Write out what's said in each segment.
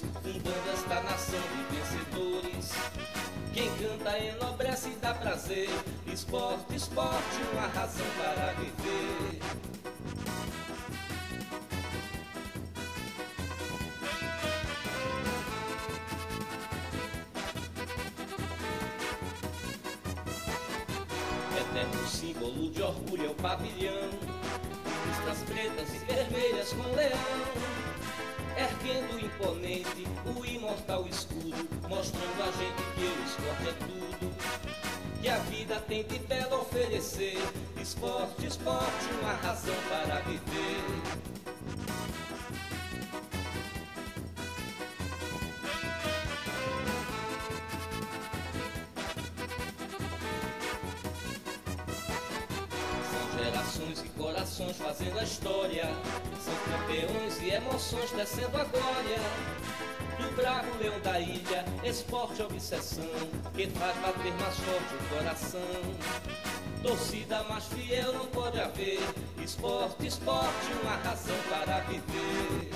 Seguidores, fundando esta nação de vencedores. Quem canta enobrece e dá prazer, esporte, esporte, uma razão para viver. Eterno símbolo de orgulho é o pavilhão, mostrando a gente que o esporte é tudo, que a vida tem de belo oferecer, esporte, esporte, uma razão para viver. São gerações e corações fazendo a história. São campeões e emoções descendo a glória. Do bravo leão da ilha, esporte obsessão, que faz bater mais forte o coração. Torcida mais fiel não pode haver. Esporte, esporte, uma razão para viver.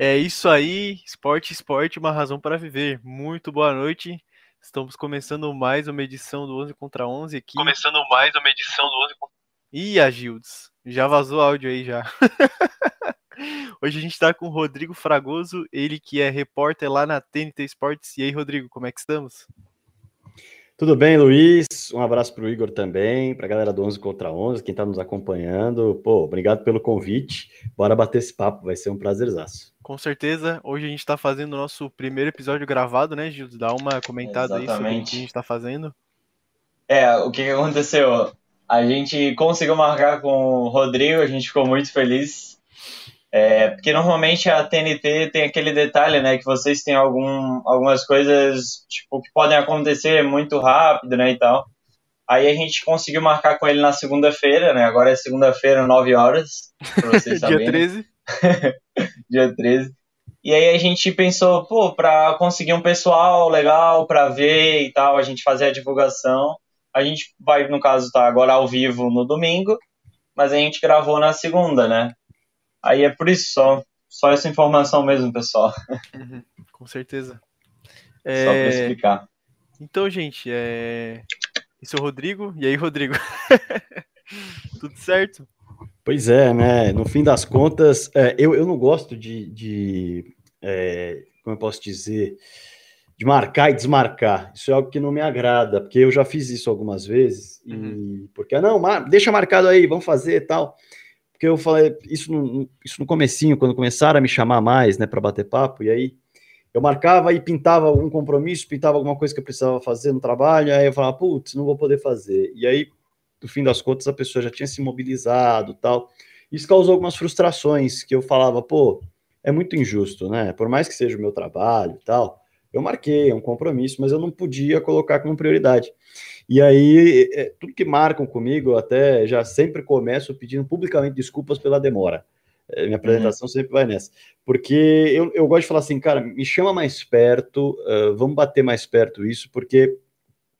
É isso aí, esporte, esporte, uma razão para viver. Muito boa noite. Estamos começando mais uma edição do 11 contra 11 aqui. Começando mais uma edição do 11 contra Ih, Agildes, já vazou áudio aí já. Hoje a gente está com o Rodrigo Fragoso, ele que é repórter lá na TNT Sports. E aí, Rodrigo, como é que estamos? Tudo bem, Luiz? Um abraço para o Igor também, para a galera do 11 contra 11, quem está nos acompanhando. Pô, obrigado pelo convite. Bora bater esse papo, vai ser um prazerzaço. Com certeza, hoje a gente está fazendo o nosso primeiro episódio gravado, né, Gildes? Dá uma comentada aí sobre o Exatamente. que a gente está fazendo. É, o que, aconteceu? A gente conseguiu marcar com o Rodrigo, a gente ficou muito feliz. É, porque normalmente a TNT tem aquele detalhe, né? Que vocês têm algum, algumas coisas tipo, que podem acontecer muito rápido, né? E tal. Aí a gente conseguiu marcar com ele na segunda-feira, né? Agora é segunda-feira, 9 horas, pra vocês Dia saberem. 13. dia 13. E aí a gente pensou, pô, pra conseguir um pessoal legal pra ver e tal, a gente fazer a divulgação. A gente vai, no caso, tá agora ao vivo no domingo, mas a gente gravou na segunda, né? Aí é por isso só. Só essa informação mesmo, pessoal. Uhum, com certeza. Só pra É, explicar. Então, gente, é... esse é o Rodrigo. E aí, Rodrigo? Tudo certo? Pois é, né? No fim das contas, é, eu, eu não gosto de, de é, como eu posso dizer, de marcar e desmarcar. Isso é algo que não me agrada, porque eu já fiz isso algumas vezes. E Uhum. porque não, mar- deixa marcado aí, vamos fazer e tal. Porque eu falei isso no, isso no comecinho, quando começaram a me chamar mais, né, para bater papo, e aí eu marcava e pintava algum compromisso, pintava alguma coisa que eu precisava fazer no trabalho, aí eu falava, putz, não vou poder fazer. E aí, no fim das contas, a pessoa já tinha se mobilizado tal. Isso causou algumas frustrações, que eu falava, pô, é muito injusto, né? Por mais que seja o meu trabalho e tal, eu marquei, é um compromisso, mas eu não podia colocar como prioridade. E aí, é, tudo que marcam comigo, eu até já sempre começo pedindo publicamente desculpas pela demora. É, minha apresentação sempre vai nessa. Porque eu, eu gosto de falar assim, cara, me chama mais perto, uh, vamos bater mais perto isso, porque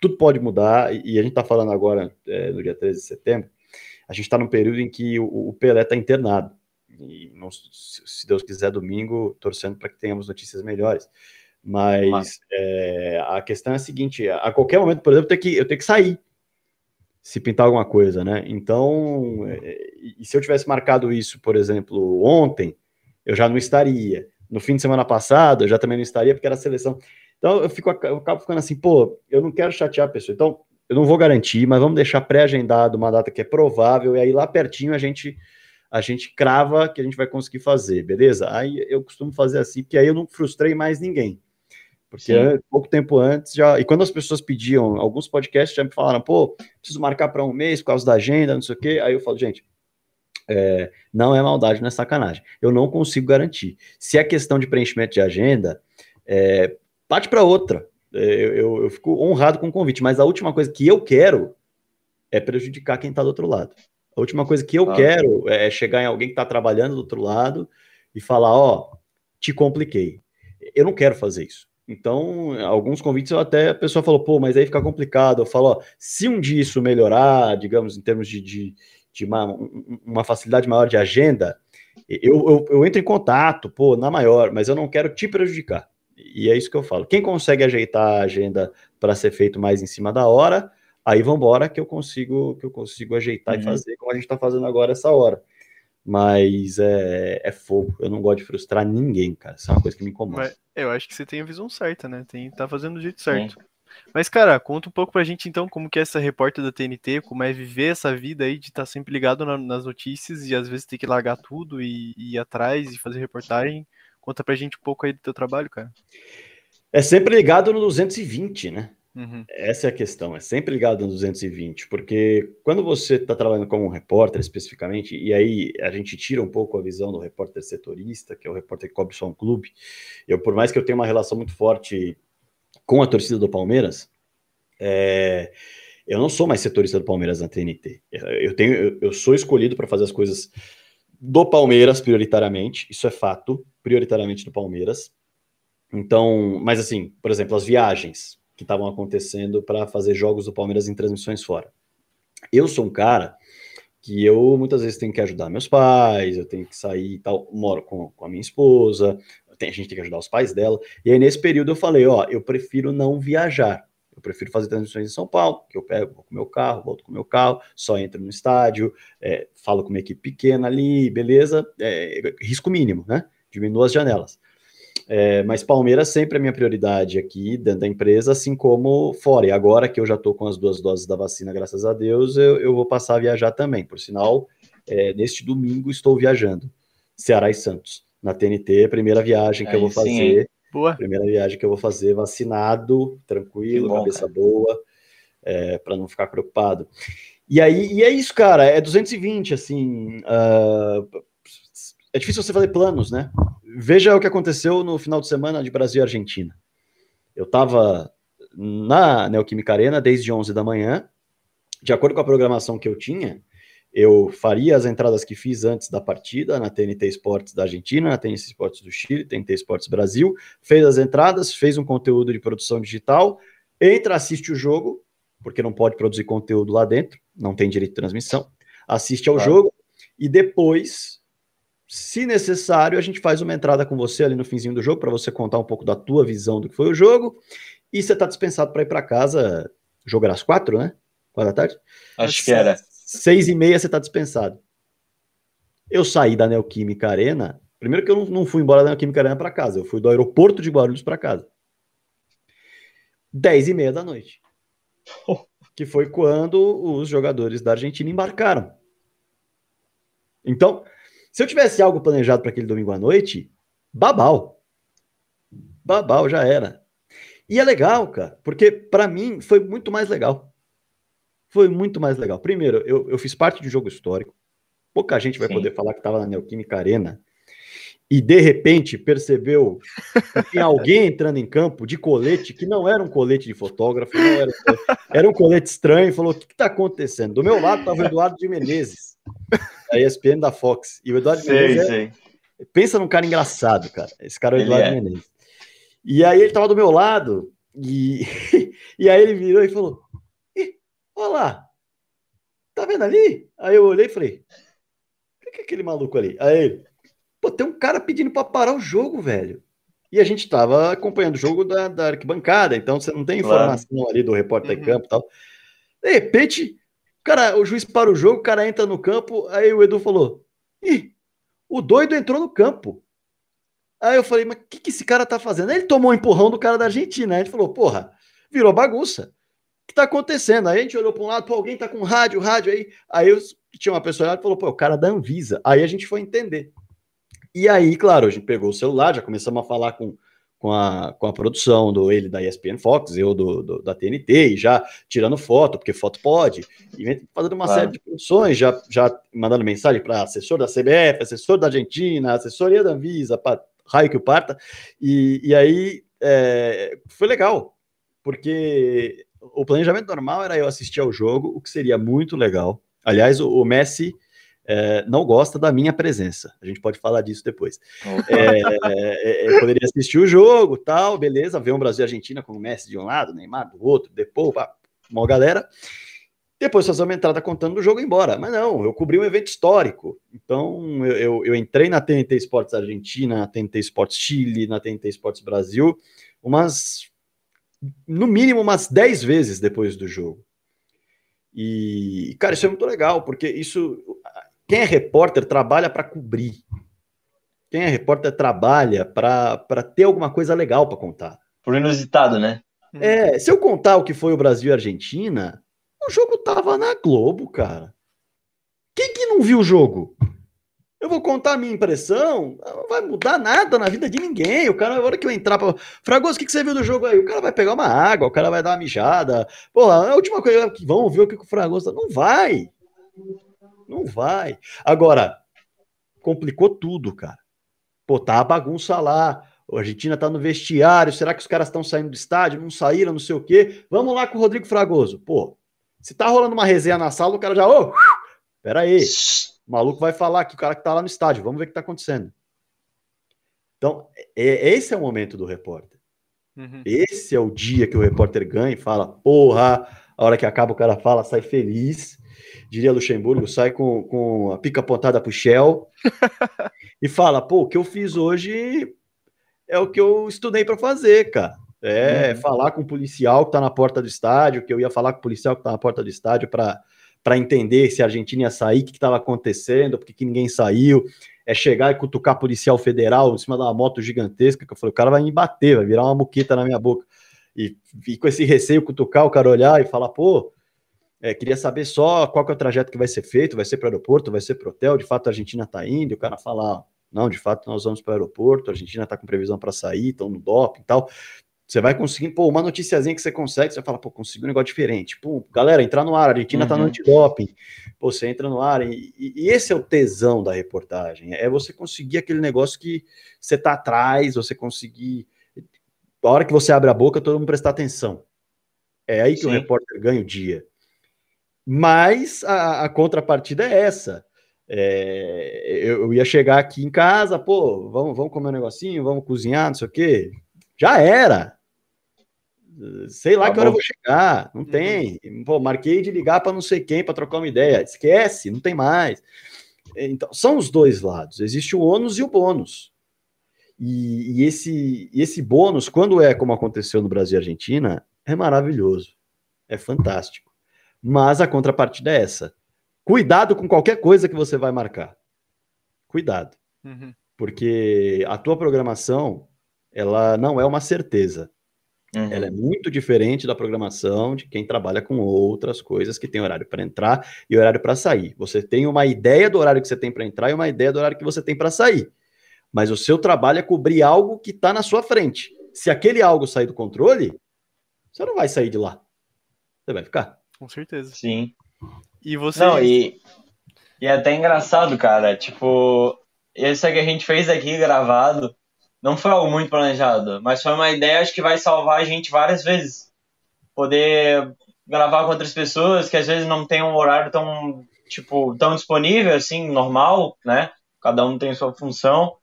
tudo pode mudar, e, a gente está falando agora, é, no dia 13 de setembro, a gente está num período em que o, o Pelé está internado. E não, se, Deus quiser, domingo, torcendo para que tenhamos notícias melhores. Mas Mas- é, a questão é a seguinte: a qualquer momento, por exemplo, eu tenho que, eu tenho que sair se pintar alguma coisa, né? Então, é, e se eu tivesse marcado isso, por exemplo, ontem, eu já não estaria. no fim de semana passado, eu já também não estaria, porque era a seleção. Então eu, fico, eu acabo ficando assim, pô, eu não quero chatear a pessoa. Então, eu não vou garantir, mas vamos deixar pré-agendado uma data que é provável, e aí lá pertinho a gente a gente crava que a gente vai conseguir fazer, beleza? Aí eu costumo fazer assim, porque aí eu não frustrei mais ninguém. Porque Sim. pouco tempo antes já. E quando as pessoas pediam, alguns podcasts já me falaram, pô, preciso marcar para um mês por causa da agenda, não sei o quê. Aí eu falo, gente, é, não é maldade, não é sacanagem. Eu não consigo garantir. Se é questão de preenchimento de agenda, é, parte para outra. É, eu, eu, eu, fico honrado com o convite, mas a última coisa que eu quero é prejudicar quem está do outro lado. A última coisa que eu quero é chegar em alguém que está trabalhando do outro lado e falar: Ó, oh, te compliquei. Eu não quero fazer isso. Então, alguns convites eu até a pessoa falou, pô, mas aí fica complicado. Eu falo, ó, se um dia isso melhorar, digamos, em termos de, de, de uma, uma, facilidade maior de agenda, eu, eu, eu, entro em contato, pô, na maior, mas eu não quero te prejudicar. E é isso que eu falo. Quem consegue ajeitar a agenda para ser feito mais em cima da hora, aí vamos embora que eu consigo que eu consigo ajeitar uhum. e fazer como a gente está fazendo agora essa hora. Mas é, é fogo. Eu não gosto de frustrar ninguém, cara. Isso é uma coisa que me incomoda. Mas eu acho que você tem a visão certa, né? Tem, tá fazendo do jeito certo. Sim. Mas, cara, conta um pouco pra gente então como que é essa repórter da TNT, como é viver essa vida aí de estar tá sempre ligado na, nas notícias e às vezes ter que largar tudo e, e ir atrás e fazer reportagem. Conta pra gente um pouco aí do teu trabalho, cara. É sempre ligado no 220, né? Uhum. Essa é a questão, é sempre ligado no 220, porque quando você está trabalhando como um repórter especificamente, e aí a gente tira um pouco a visão do repórter setorista, que é o repórter que cobre só um clube, eu, por mais que eu tenha uma relação muito forte com a torcida do Palmeiras, é, eu não sou mais setorista do Palmeiras na TNT. Eu, tenho, eu, eu sou escolhido para fazer as coisas do Palmeiras prioritariamente, isso é fato, prioritariamente do Palmeiras. Então, mas assim, por exemplo, as viagens que estavam acontecendo para fazer jogos do Palmeiras em transmissões fora. Eu sou um cara que eu muitas vezes tenho que ajudar meus pais, eu tenho que sair e tal, moro com, com a minha esposa, tem, a gente tem que ajudar os pais dela. E aí nesse período eu falei, ó, eu prefiro não viajar. Eu prefiro fazer transmissões em São Paulo, que eu pego, vou com meu carro, volto com meu carro, só entro no estádio, é, falo com uma equipe pequena ali, beleza, é, risco mínimo, né? Diminuo as janelas. É, mas Palmeiras sempre é minha prioridade aqui dentro da empresa, assim como fora. E agora que eu já estou com as duas doses da vacina, graças a Deus, eu, eu vou passar a viajar também. Por sinal, é, neste domingo estou viajando. Ceará e Santos. Na TNT, primeira viagem que Aí, eu vou fazer. Boa. Primeira viagem que eu vou fazer vacinado, tranquilo, bom, cabeça cara. boa, é, para não ficar preocupado. E aí, e é isso, cara, é 220, assim. Uh, é difícil você fazer planos, né? Veja o que aconteceu no final de semana de Brasil e Argentina. Eu estava na Neoquímica Arena desde 11 da manhã. De acordo com a programação que eu tinha, eu faria as entradas que fiz antes da partida na TNT Esportes da Argentina, na TNT Esportes do Chile, TNT Esportes Brasil, fez as entradas, fez um conteúdo de produção digital, entra, assiste o jogo, porque não pode produzir conteúdo lá dentro, não tem direito de transmissão, assiste ao claro. jogo e depois se necessário, a gente faz uma entrada com você ali no finzinho do jogo para você contar um pouco da tua visão do que foi o jogo. E você está dispensado para ir para casa jogar às quatro, né? Quatro da tarde? Acho que era. Seis e meia você está dispensado. Eu saí da Neoquímica Arena. Primeiro que eu não fui embora da Neoquímica Arena para casa, eu fui do aeroporto de Guarulhos para casa. Dez e meia da noite. que foi quando os jogadores da Argentina embarcaram. Então, se eu tivesse algo planejado para aquele domingo à noite, babau. Babau já era. E é legal, cara, porque para mim foi muito mais legal. Foi muito mais legal. Primeiro, eu, eu fiz parte de um jogo histórico. Pouca gente vai Sim. poder falar que estava na Neoquímica Arena e de repente percebeu que tinha alguém entrando em campo de colete que não era um colete de fotógrafo, era, era, um colete estranho, e falou: o que está acontecendo? Do meu lado estava o Eduardo de Menezes da ESPN da Fox. E o Eduardo sei, Menezes. É... Pensa num cara engraçado, cara. Esse cara é o Eduardo é. Menezes. E aí ele tava do meu lado, e, e aí ele virou e falou: Olha lá, tá vendo ali? Aí eu olhei e falei: O que é aquele maluco ali? Aí ele, pô, tem um cara pedindo pra parar o jogo, velho. E a gente tava acompanhando o jogo da, da arquibancada, então você não tem informação claro. ali do repórter uhum. campo e tal. De repente, Cara, o juiz para o jogo, o cara entra no campo, aí o Edu falou: Ih, o doido entrou no campo. Aí eu falei, mas o que, que esse cara tá fazendo? Aí ele tomou um empurrão do cara da Argentina. Aí a gente falou, porra, virou bagunça. Que tá acontecendo? Aí a gente olhou para um lado, pô, alguém tá com rádio, rádio aí. Aí eu, tinha uma pessoa que falou, pô, o cara da Anvisa. Aí a gente foi entender. E aí, claro, a gente pegou o celular, já começamos a falar com, com, a, com a produção do ele da ESPN Fox, eu do, do da TNT, e já tirando foto, porque foto pode, e fazendo uma claro. série de produções, já, já mandando mensagem para assessor da CBF, assessor da Argentina, assessoria da Anvisa, para raio que o parta, e, e aí é, foi legal, porque o planejamento normal era eu assistir ao jogo, o que seria muito legal. Aliás, o, o Messi é, não gosta da minha presença. A gente pode falar disso depois. É, é, é poderia assistir o jogo, tal, beleza, ver um Brasil e Argentina com o Messi de um lado, Neymar do outro, depois, uma galera. Depois fazer uma entrada contando do jogo e embora. Mas não, eu cobri um evento histórico. Então eu, eu, eu entrei na TNT Esportes Argentina, na TNT Esportes Chile, na TNT Esportes Brasil, umas no mínimo umas 10 vezes depois do jogo. E, cara, isso é muito legal, porque isso. Quem é repórter trabalha para cobrir. Quem é repórter trabalha para ter alguma coisa legal para contar. Por inusitado, né? É, se eu contar o que foi o Brasil e a Argentina, o jogo tava na Globo, cara. Quem que não viu o jogo? Eu vou contar a minha impressão, não vai mudar nada na vida de ninguém. O cara, na hora que eu entrar pra. Fragoso, o que, que você viu do jogo aí? O cara vai pegar uma água, o cara vai dar uma mijada. Porra, a última coisa que vamos ver o que o Fragoso. Não vai. Não vai. Agora, complicou tudo, cara. Pô, tá a bagunça lá. A Argentina tá no vestiário. Será que os caras estão saindo do estádio? Não saíram, não sei o quê. Vamos lá com o Rodrigo Fragoso. Pô, se tá rolando uma resenha na sala, o cara já. Ô, oh, pera aí. O maluco vai falar que o cara que tá lá no estádio, vamos ver o que tá acontecendo. Então, é, esse é o momento do repórter. Uhum. Esse é o dia que o repórter ganha e fala, porra, a hora que acaba o cara fala, sai feliz. Diria Luxemburgo, sai com, com a pica apontada pro Shell e fala, pô, o que eu fiz hoje é o que eu estudei para fazer, cara. É uhum. falar com o policial que tá na porta do estádio, que eu ia falar com o policial que tá na porta do estádio para para entender se a Argentina ia sair, o que estava acontecendo, por que ninguém saiu. É chegar e cutucar policial federal em cima uma moto gigantesca, que eu falei, o cara vai me bater, vai virar uma muqueta na minha boca. E, e com esse receio, cutucar, o cara olhar e falar, pô, é, queria saber só qual que é o trajeto que vai ser feito, vai ser para o aeroporto, vai ser para o hotel, de fato a Argentina está indo, e o cara falar, não, de fato nós vamos para o aeroporto, a Argentina está com previsão para sair, estão no doping e tal. Você vai conseguir, pô, uma noticiazinha que você consegue, você fala, pô, consegui um negócio diferente. Pô, galera, entrar no ar, a Argentina uhum. tá no uhum. antidoping. Pô, você entra no ar. E, e, esse é o tesão da reportagem. É você conseguir aquele negócio que você tá atrás, você conseguir. A hora que você abre a boca, todo mundo prestar atenção. É aí que Sim. o repórter ganha o dia. Mas a, a contrapartida é essa. É, eu, eu, ia chegar aqui em casa, pô, vamos, vamos comer um negocinho, vamos cozinhar, não sei o quê. Já era sei lá tá que hora eu vou chegar, não uhum. tem. Pô, marquei de ligar para não sei quem para trocar uma ideia. Esquece, não tem mais. Então, são os dois lados. Existe o ônus e o bônus. E, e esse, esse bônus, quando é como aconteceu no Brasil e Argentina, é maravilhoso. É fantástico. Mas a contrapartida é essa. Cuidado com qualquer coisa que você vai marcar. Cuidado. Uhum. Porque a tua programação, ela não é uma certeza Uhum. Ela é muito diferente da programação de quem trabalha com outras coisas que tem horário para entrar e horário para sair. Você tem uma ideia do horário que você tem para entrar e uma ideia do horário que você tem para sair. Mas o seu trabalho é cobrir algo que está na sua frente. Se aquele algo sair do controle, você não vai sair de lá. Você vai ficar. Com certeza. Sim. E você. Não, e, e é até engraçado, cara. Tipo, isso que a gente fez aqui gravado não foi algo muito planejado, mas foi uma ideia acho que vai salvar a gente várias vezes. Poder gravar com outras pessoas que às vezes não tem um horário tão, tipo, tão disponível assim, normal, né? Cada um tem sua função.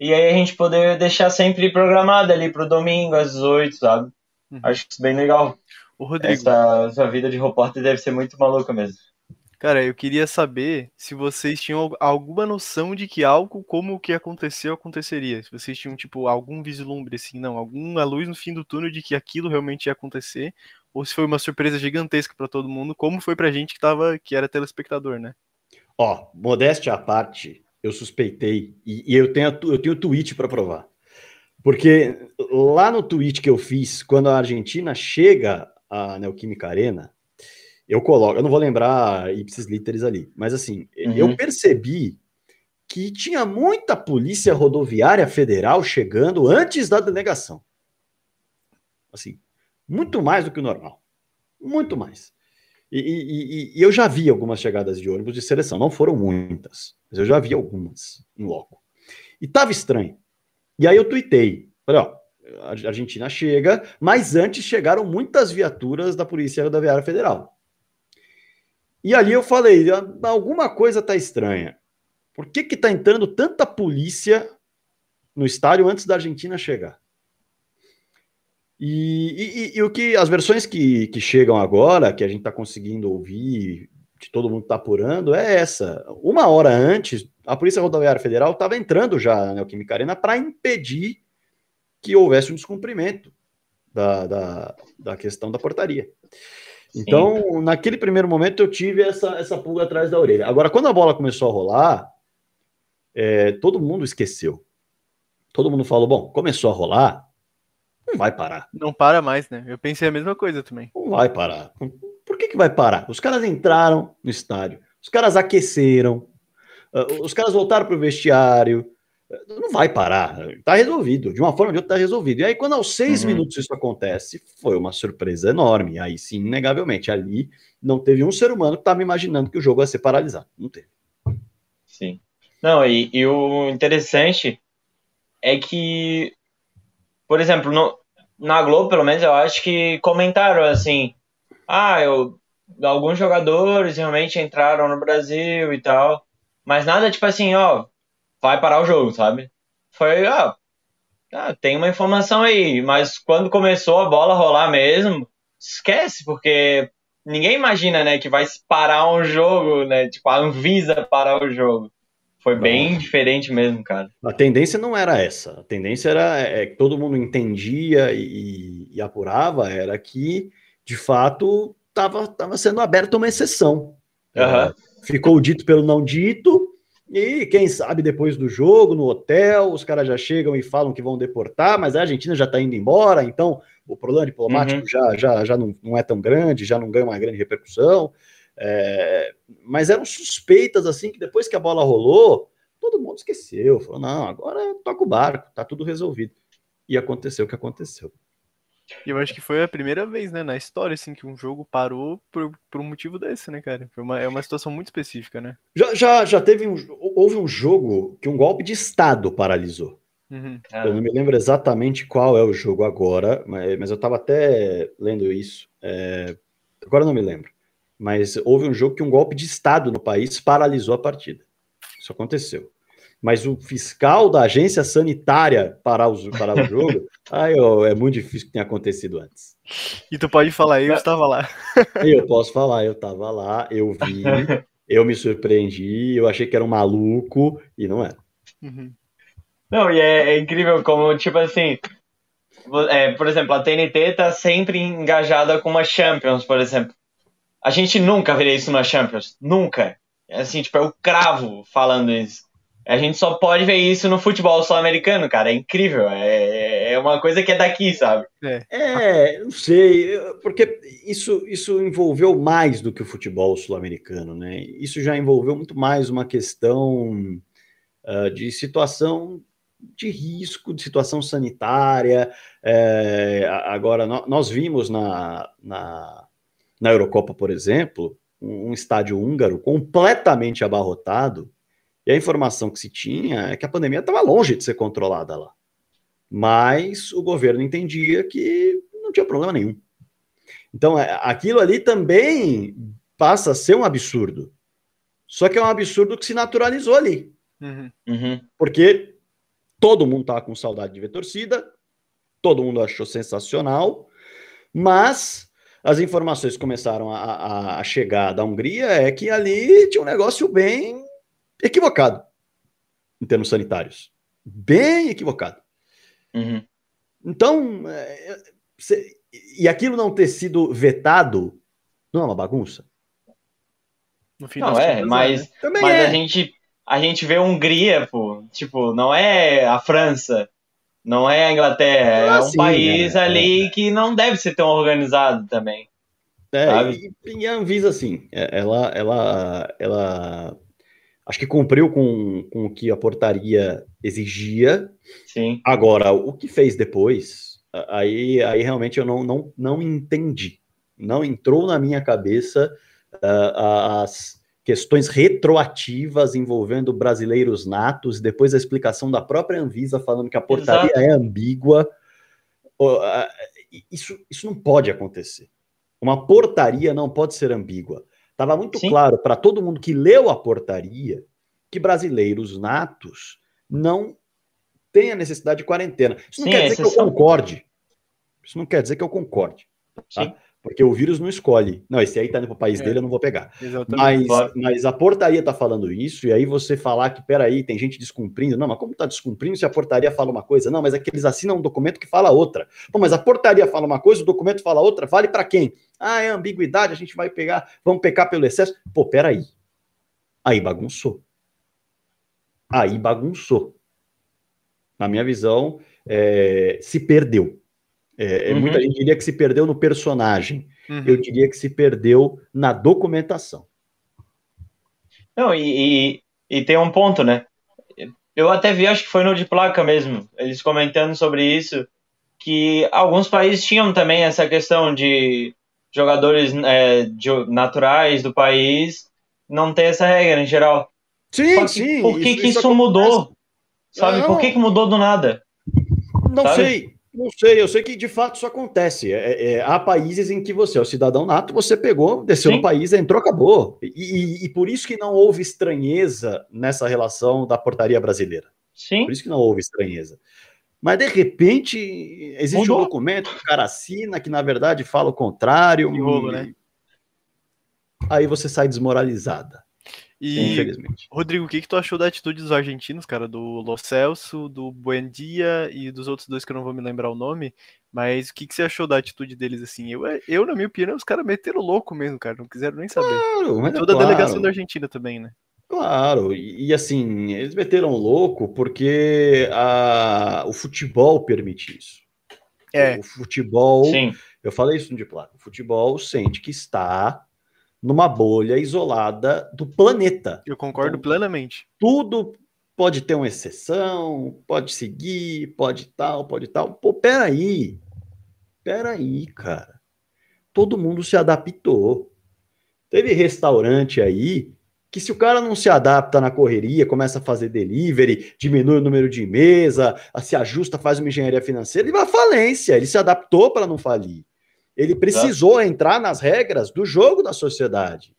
E aí a gente poder deixar sempre programado ali pro domingo às 18, sabe? Uhum. Acho isso bem legal. O Rodrigo. Essa, essa vida de repórter deve ser muito maluca mesmo. Cara, eu queria saber se vocês tinham alguma noção de que algo como o que aconteceu aconteceria. Se vocês tinham, tipo, algum vislumbre, assim, não, alguma luz no fim do túnel de que aquilo realmente ia acontecer, ou se foi uma surpresa gigantesca para todo mundo, como foi pra gente que tava, que era telespectador, né? Ó, modéstia à parte, eu suspeitei, e, e eu tenho eu tenho tweet para provar. Porque lá no tweet que eu fiz, quando a Argentina chega à Neoquímica Arena, eu coloco, eu não vou lembrar ipsis literis ali, mas assim, Uhum. eu percebi que tinha muita polícia rodoviária federal chegando antes da delegação. Assim, muito mais do que o normal. Muito mais. E, e- e- e eu já vi algumas chegadas de ônibus de seleção, não foram muitas, mas eu já vi algumas em loco. E tava estranho. E aí eu tuitei, falei, ó, a Argentina chega, mas antes chegaram muitas viaturas da Polícia Rodoviária Federal. E ali eu falei, "Ah, alguma coisa tá estranha. Por que que tá entrando tanta polícia no estádio antes da Argentina chegar? E, e- e- o que as versões que, que chegam agora, que a gente está conseguindo ouvir, que todo mundo está apurando, é essa. Uma hora antes, a Polícia Rodoviária Federal estava entrando já na Neoquímica Arena para impedir que houvesse um descumprimento da, da, da questão da portaria. Então, naquele primeiro momento, eu tive essa, essa pulga atrás da orelha. Agora, quando a bola começou a rolar, é, todo mundo esqueceu. Todo mundo falou: bom, começou a rolar, não vai parar. Não para mais, né? Eu pensei a mesma coisa também. Não vai parar. Por que, que vai parar? Os caras entraram no estádio, os caras aqueceram, uh, os caras voltaram para o vestiário. Não vai parar. Tá resolvido. De uma forma ou de outra, tá resolvido. E aí, quando aos seis Uhum. minutos isso acontece, foi uma surpresa enorme. Aí sim, inegavelmente, ali não teve um ser humano que estava imaginando que o jogo ia ser paralisado. Não teve. Sim. Não, e, e o interessante é que, por exemplo, no, na Globo, pelo menos, eu acho que comentaram assim: ah, eu, alguns jogadores realmente entraram no Brasil e tal, mas nada tipo assim, ó, vai parar o jogo, sabe? Foi, ó, ah, tem uma informação aí, mas quando começou a bola rolar mesmo, esquece, porque ninguém imagina, né, que vai parar um jogo, né, tipo, a Anvisa parar o jogo. Foi bem diferente mesmo, cara. A tendência não era essa. A tendência era é, que todo mundo entendia e, e apurava, era que, de fato, estava tava sendo aberta uma exceção. É, ficou dito pelo não dito, e quem sabe depois do jogo, no hotel, os caras já chegam e falam que vão deportar, mas a Argentina já está indo embora, então o problema diplomático Uhum. já, já, já não, não é tão grande, já não ganha uma grande repercussão. É, mas eram suspeitas assim que depois que a bola rolou, todo mundo esqueceu, falou: não, agora toca o barco, tá tudo resolvido. E aconteceu o que aconteceu. E eu acho que foi a primeira vez, né, na história, assim, que um jogo parou por, por um motivo desse, né, cara? Foi uma, é uma situação muito específica, né? Já, já, já teve um, houve um jogo que um golpe de Estado paralisou. Uhum. Ah, Eu não me lembro exatamente qual é o jogo agora, mas, mas eu estava até lendo isso. é, agora eu não me lembro. Mas houve um jogo que um golpe de Estado no país paralisou a partida. Isso aconteceu. Mas o fiscal da agência sanitária parar o, parar o jogo, ai, ó, é muito difícil que tenha acontecido antes. E tu pode falar, eu estava lá. Eu posso falar, eu estava lá, eu vi, eu me surpreendi, eu achei que era um maluco e não era. Uhum. Não, e é, é incrível como, tipo assim, é, por exemplo, a TNT tá sempre engajada com uma Champions, por exemplo. A gente nunca veria isso na Champions. Nunca. É Assim, tipo, é o cravo falando isso. A gente só pode ver isso no futebol sul-americano, cara. É incrível. É, é uma coisa que é daqui, sabe? É, não sei, porque isso, isso envolveu mais do que o futebol sul-americano, né? Isso já envolveu muito mais uma questão ah, de situação de risco, de situação sanitária. É, agora, nó- nós vimos na, na, na Eurocopa, por exemplo, um, um estádio húngaro completamente abarrotado, e a informação que se tinha é que a pandemia estava longe de ser controlada lá mas o governo entendia que não tinha problema nenhum. Então, é, aquilo ali também passa a ser um absurdo. Só que é um absurdo que se naturalizou ali, Uhum. Uhum. porque todo mundo estava com saudade de ver torcida, todo mundo achou sensacional, mas as informações começaram a, a- a chegar da Hungria é que ali tinha um negócio bem equivocado em termos sanitários. Bem equivocado. Uhum. Então, é, cê- e aquilo não ter sido vetado, não é uma bagunça? No fim Não, das é, contas, mas, né? Também mas é. a gente a gente vê Hungria, pô. Tipo, não é a França. Não é a Inglaterra, Ah, é um sim, país é, ali que não deve ser tão organizado também. É, Sabe? e, e a Anvisa, assim, é- ela, ela, ela acho que cumpriu com, com o que a portaria exigia. Sim. Agora, o que fez depois, aí, aí realmente eu não, não, não entendi. Não entrou na minha cabeça ah, as questões retroativas envolvendo brasileiros natos, depois a explicação da própria Anvisa falando que a portaria Exato. é ambígua. Ah, Isso, isso não pode acontecer. Uma portaria não pode ser ambígua. Estava muito Sim. claro para todo mundo que leu a portaria que brasileiros natos não têm a necessidade de quarentena. Isso não Sim, quer a dizer que eu concorde. Isso não quer dizer que eu concorde. Tá? Porque o vírus não escolhe. Não, esse aí tá indo para o país É. dele, eu não vou pegar. Exatamente. Mas, Claro. mas a portaria tá falando isso, e aí você falar que, peraí, tem gente descumprindo. Não, mas como tá descumprindo se a portaria fala uma coisa? Não, mas é que eles assinam um documento que fala outra. Pô, mas a portaria fala uma coisa, o documento fala outra, vale para quem? Ah, é ambiguidade, a gente vai pegar, vamos pecar pelo excesso. Pô, peraí. Aí bagunçou. Aí bagunçou. Na minha visão, é, se perdeu. É, é, Uhum. Muita gente diria que se perdeu no personagem. Uhum. Eu diria que se perdeu na documentação. Não, e, e, e tem um ponto, né? Eu até vi, acho que foi no de placa mesmo, eles comentando sobre isso, que alguns países tinham também essa questão de jogadores é, de- naturais do país não ter essa regra em geral. Sim, que por que que isso mudou? Sabe? Não. Por que, que mudou do nada? Não Sabe? sei, não sei. Eu sei que de fato isso acontece. É- é- há países em que você é o cidadão nato, você pegou, desceu Sim. no país, entrou, acabou. E, e- e por isso que não houve estranheza nessa relação da portaria brasileira. Sim, Por isso que não houve estranheza. Mas de repente existe Mudou. um documento que o cara assina que na verdade fala o contrário. Rolo, né? Aí você sai desmoralizada, E, infelizmente. Rodrigo, o que, que tu achou da atitude dos argentinos, cara? Do Lo Celso, do Buendia e dos outros dois que eu não vou me lembrar o nome. Mas o que, que você achou da atitude deles, assim? Eu, eu na minha opinião, os caras meteram louco mesmo, cara. Não quiseram nem saber. Claro, mas é Toda a claro. delegação da Argentina também, né? Claro, e, e assim, eles meteram louco porque a, o futebol permite isso. É. O futebol, sim, eu falei isso no diploma, o futebol sente que está numa bolha isolada do planeta. Eu concordo Então- plenamente. Tudo pode ter uma exceção, pode seguir, pode tal, pode tal. Pô, peraí, peraí, cara. Todo mundo se adaptou. Teve restaurante aí que se o cara não se adapta na correria, começa a fazer delivery, diminui o número de mesa, se ajusta, faz uma engenharia financeira, ele vai à falência. Ele se adaptou para não falir. Ele precisou entrar nas regras do jogo da sociedade,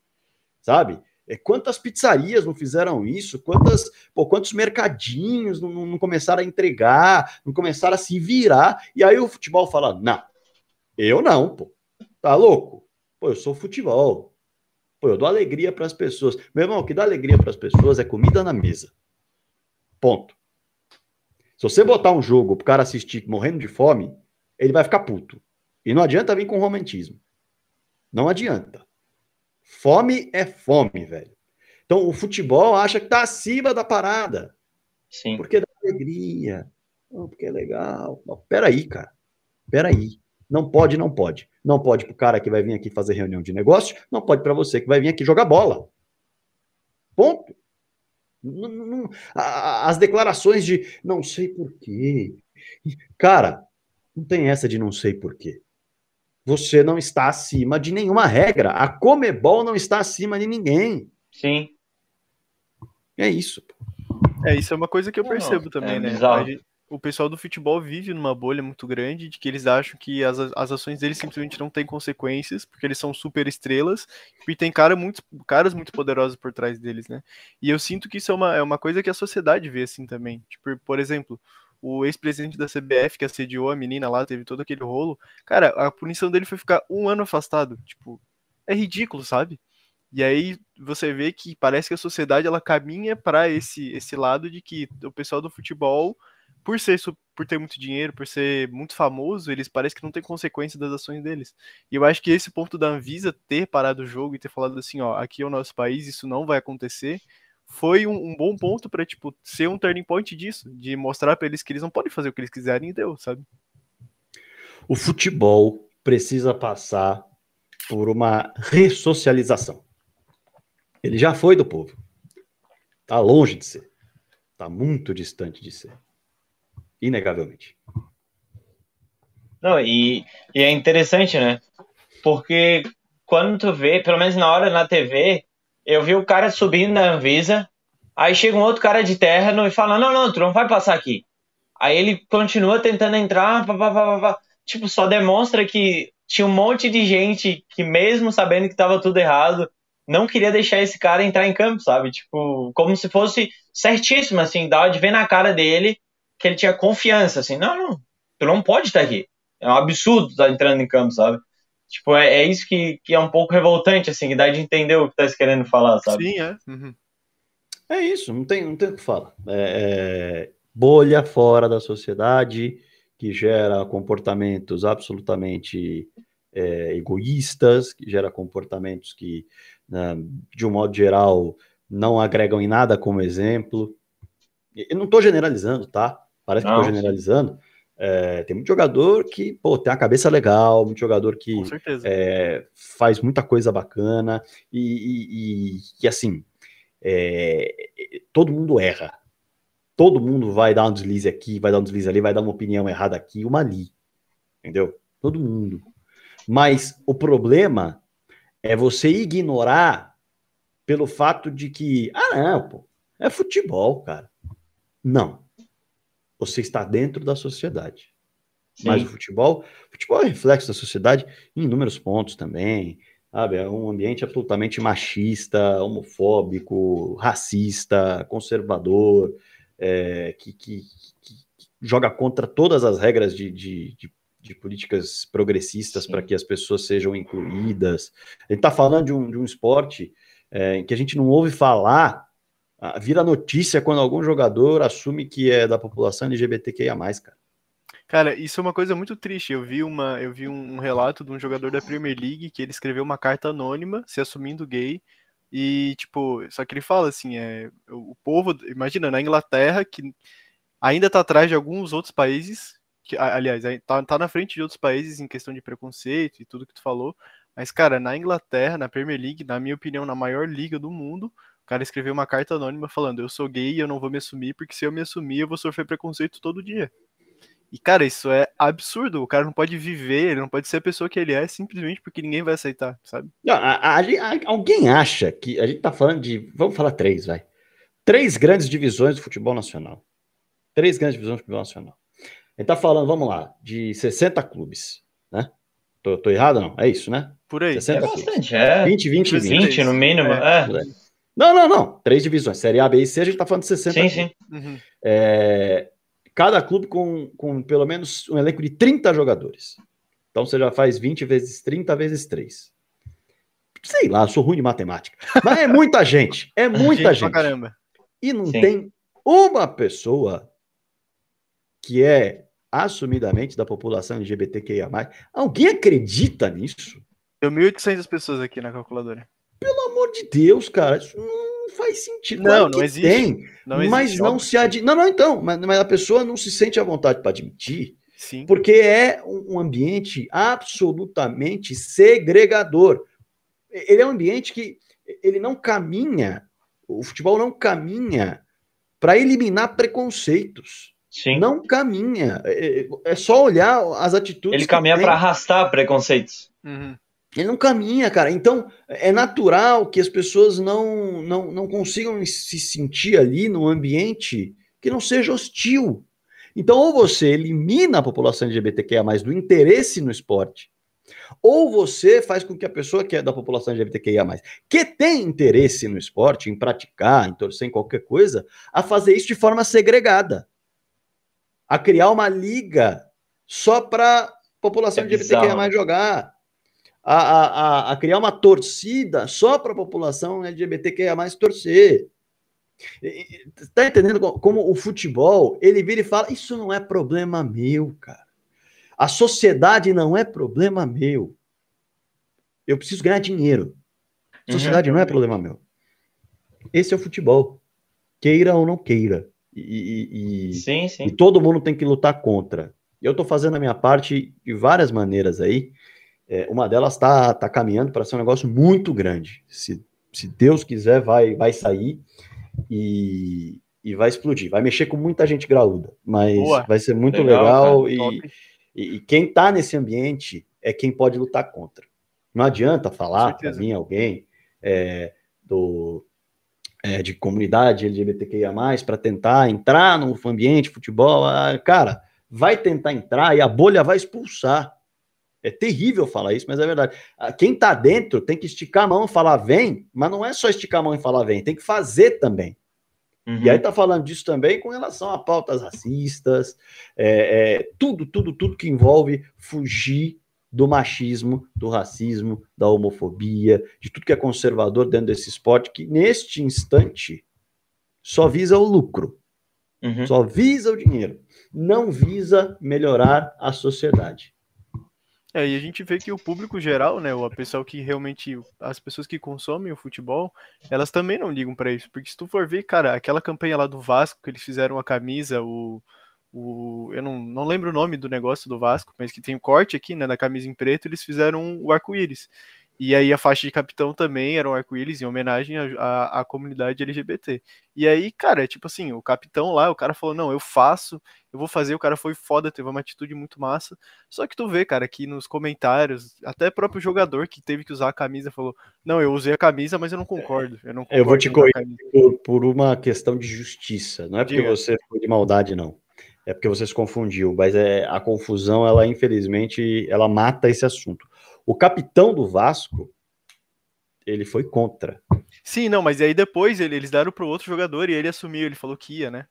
sabe? É, Quantas pizzarias não fizeram isso? Quantas, pô, quantos mercadinhos não, não- não começaram a entregar, não começaram a se virar? E aí o futebol fala: não, eu não, pô. Tá louco? Pô, eu sou futebol. Pô, eu dou alegria para as pessoas. Meu irmão, o que dá alegria para as pessoas é comida na mesa. Ponto. Se você botar um jogo pro cara assistir morrendo de fome, ele vai ficar puto. E não adianta vir com romantismo. Não adianta. Fome é fome, velho. Então o futebol acha que tá acima da parada. sim. Porque dá alegria. Porque é legal. Não, peraí, cara. Peraí. Não pode, não pode. Não pode pro cara que vai vir aqui fazer reunião de negócio, não pode para você que vai vir aqui jogar bola. Ponto. Não- não- As declarações de não sei por quê. Cara, não tem essa de não sei por quê. Você não está acima de nenhuma regra. A Comebol não está acima de ninguém. Sim, É isso. pô. É, isso é uma coisa que eu Não, percebo também, é né? gente- o pessoal do futebol vive numa bolha muito grande de que eles acham que as, as ações deles simplesmente não têm consequências, porque eles são super estrelas e tem cara muito, caras muito poderosos por trás deles, né? E eu sinto que isso é uma, é uma coisa que a sociedade vê assim também. Tipo, por exemplo, o ex-presidente da CBF que assediou a menina lá, teve todo aquele rolo. Cara, a punição dele foi ficar um ano afastado. Tipo, é ridículo, sabe? E aí você vê que parece que a sociedade ela caminha para esse esse lado de que o pessoal do futebol, por ser por ter muito dinheiro, por ser muito famoso, eles parecem que não tem consequência das ações deles. E eu acho que esse ponto da Anvisa ter parado o jogo e ter falado assim, ó, aqui é o nosso país, isso não vai acontecer, foi um, um bom ponto para tipo ser um turning point disso, de mostrar para eles que eles não podem fazer o que eles quiserem e deu, sabe? O futebol precisa passar por uma ressocialização. Ele já foi do povo. Tá longe de ser. Tá muito distante de ser. Inegavelmente. Não, e, e é interessante, né? Porque quando tu vê, pelo menos na hora na TV, eu vi o cara subindo na Anvisa, aí chega um outro cara de terno e fala: Não, não, tu não vai passar aqui. Aí ele continua tentando entrar, pá, pá, pá, pá, tipo, só demonstra que tinha um monte de gente que, mesmo sabendo que estava tudo errado, não queria deixar esse cara entrar em campo, sabe? Tipo, como se fosse certíssimo, assim, dá de ver na cara dele que ele tinha confiança, assim, não, não, tu não pode estar aqui. É um absurdo estar entrando em campo, sabe? Tipo, é, é isso que, que é um pouco revoltante, assim, que dá de entender o que tá querendo falar, sabe? Sim, é. Uhum. É isso, não tem, não tem o que falar. É, é bolha fora da sociedade que gera comportamentos absolutamente é, egoístas, que gera comportamentos que, né, de um modo geral, não agregam em nada como exemplo. Eu não estou generalizando, tá? Parece que estou generalizando. É, tem muito jogador que pô, tem a cabeça legal, muito jogador que é, faz muita coisa bacana e, e, e, assim, é, todo mundo erra. Todo mundo vai dar um deslize aqui, vai dar um deslize ali, vai dar uma opinião errada aqui, uma ali. Entendeu? Todo mundo. Mas o problema é você ignorar pelo fato de que, ah, não, pô, é futebol, cara. Não. Você está dentro da sociedade. Sim. Mas o futebol, futebol é reflexo da sociedade em inúmeros pontos também. Sabe? É um ambiente absolutamente machista, homofóbico, racista, conservador, é, que, que, que, joga contra todas as regras de, de, de, de políticas progressistas para que as pessoas sejam incluídas. A gente está falando de um, de um esporte é, em que a gente não ouve falar vira notícia quando algum jogador assume que é da população LGBTQIA+, cara. Cara, isso é uma coisa muito triste. Eu vi, uma, eu vi um, relato de um jogador da Premier League que ele escreveu uma carta anônima se assumindo gay. E, tipo, só que ele fala assim: é, o povo, imagina, na Inglaterra, que ainda tá atrás de alguns outros países, que, aliás, tá, tá na frente de outros países em questão de preconceito e tudo que tu falou. Mas, cara, na Inglaterra, na Premier League, na minha opinião, na maior liga do mundo, cara escreveu uma carta anônima falando: Eu sou gay e eu não vou me assumir, porque se eu me assumir, eu vou sofrer preconceito todo dia. E, cara, isso é absurdo. O cara não pode viver, ele não pode ser a pessoa que ele é simplesmente porque ninguém vai aceitar, sabe? Não, a, a, a, alguém acha que. A gente tá falando de. Vamos falar três, vai. Três grandes divisões do futebol nacional. Três grandes divisões do futebol nacional. A gente tá falando, vamos lá, de 60 clubes, né? Tô, tô errado não? É isso, né? Por aí. 60 é bastante, é. 20, 20, 20. 20 no mínimo, é. é. Não, não, não. Três divisões. Série A, B e C, a gente tá falando de 60. Sim, sim. Uhum. É, cada clube com, com pelo menos um elenco de 30 jogadores. Então você já faz 20 vezes 30 vezes 3. Sei lá, sou ruim de matemática. Mas é muita gente. É muita gente. gente. E não Sim. tem uma pessoa que é assumidamente da população LGBTQIA. Alguém acredita nisso? Deu 1.800 pessoas aqui na calculadora. Pelo amor de Deus, cara, isso não faz sentido. Não, claro não existe. Tem, não existe, mas não se ad... Não, não, então, mas, mas a pessoa não se sente à vontade para admitir, Sim. porque é um ambiente absolutamente segregador. Ele é um ambiente que ele não caminha, o futebol não caminha para eliminar preconceitos. Sim. Não caminha. É, é, só olhar as atitudes. Ele caminha para arrastar preconceitos. Uhum. Ele não caminha, cara. Então, é natural que as pessoas não, não, não consigam se sentir ali num ambiente que não seja hostil. Então, ou você elimina a população LGBTQIA mais do interesse no esporte, ou você faz com que a pessoa que é da população LGBTQIA mais, que tem interesse no esporte, em praticar, em torcer em qualquer coisa, a fazer isso de forma segregada. A criar uma liga só para população é LGBTQIA jogar a, a, a criar uma torcida só para a população LGBTQIA mais torcer. Está entendendo como o futebol ele vira e fala: Isso não é problema meu, cara. A sociedade não é problema meu. Eu preciso ganhar dinheiro. A sociedade uhum. não é problema meu. Esse é o futebol. queira ou não queira. E, e, sim, sim. e todo mundo tem que lutar contra. Eu estou fazendo a minha parte de várias maneiras aí. É, uma delas está tá caminhando para ser um negócio muito grande. Se, se Deus quiser, vai, vai sair e, e vai explodir. Vai mexer com muita gente graúda, mas Boa. vai ser muito legal. legal e, e, quem está nesse ambiente é quem pode lutar contra. Não adianta falar para mim alguém é, do, é, de comunidade LGBTQIA, para tentar entrar no ambiente futebol. Ah, cara, vai tentar entrar e a bolha vai expulsar. É terrível falar isso, mas é verdade. Ah, quem está dentro tem que esticar a mão e falar vem, mas não é só esticar a mão e falar vem, tem que fazer também. Uhum. E aí tá falando disso também com relação a pautas racistas, é, é, tudo, tudo, tudo que envolve fugir do machismo, do racismo, da homofobia, de tudo que é conservador dentro desse esporte, que neste instante só visa o lucro, uhum. só visa o dinheiro, não visa melhorar a sociedade. É, e a gente vê que o público geral, né, o pessoal que realmente, as pessoas que consomem o futebol, elas também não ligam para isso, porque se tu for ver, cara, aquela campanha lá do Vasco, que eles fizeram a camisa, o, o eu não, não lembro o nome do negócio do Vasco, mas que tem o corte aqui, né, na camisa em preto, eles fizeram o arco-íris. E aí a faixa de capitão também era um arco-íris em homenagem à, comunidade LGBT. E aí, cara, tipo assim, o capitão lá, o cara falou, não, eu faço, eu vou fazer, o cara foi foda, teve uma atitude muito massa. Só que tu vê, cara, que nos comentários, até o próprio jogador que teve que usar a camisa falou, não, eu usei a camisa, mas eu não concordo. Eu, não concordo eu vou te corrigir por, por, uma questão de justiça. Não é porque Diga. você foi de maldade, não. É porque você se confundiu, mas é, a confusão, ela infelizmente, ela mata esse assunto. O capitão do Vasco, ele foi contra. Sim, não, mas aí depois ele, eles deram para o outro jogador e ele assumiu, ele falou que ia, né?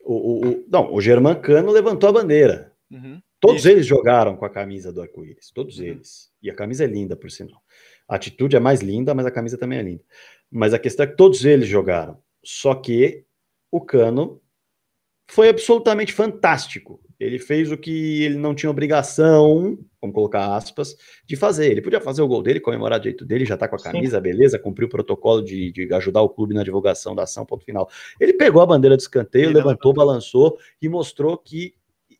O, o, o não, o Germancano levantou a bandeira. Uhum. Todos eles jogaram com a camisa do arco-íris, todos uhum. eles. E a camisa é linda, por sinal. A atitude é mais linda, mas a camisa também é linda. Mas a questão é que todos eles jogaram. Só que o Cano foi absolutamente fantástico. Ele fez o que ele não tinha obrigação, vamos colocar aspas, de fazer. Ele podia fazer o gol dele, comemorar do jeito dele, já tá com a camisa, Sim. beleza, cumpriu o protocolo de, de, ajudar o clube na divulgação da ação, ponto final. Ele pegou a bandeira de escanteio, ele levantou, levantou, balançou e mostrou que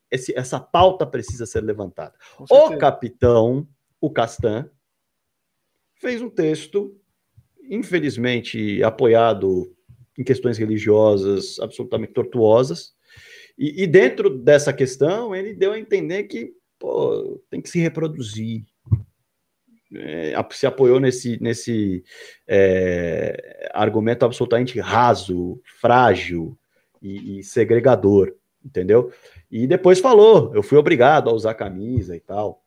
esse, essa pauta precisa ser levantada. O capitão, o Castan, fez um texto, infelizmente apoiado em questões religiosas absolutamente tortuosas, e, e, dentro dessa questão, ele deu a entender que pô, tem que se reproduzir. É, se apoiou nesse, nesse é, argumento absolutamente raso, frágil e, e, segregador, entendeu? E depois falou: eu fui obrigado a usar camisa e tal.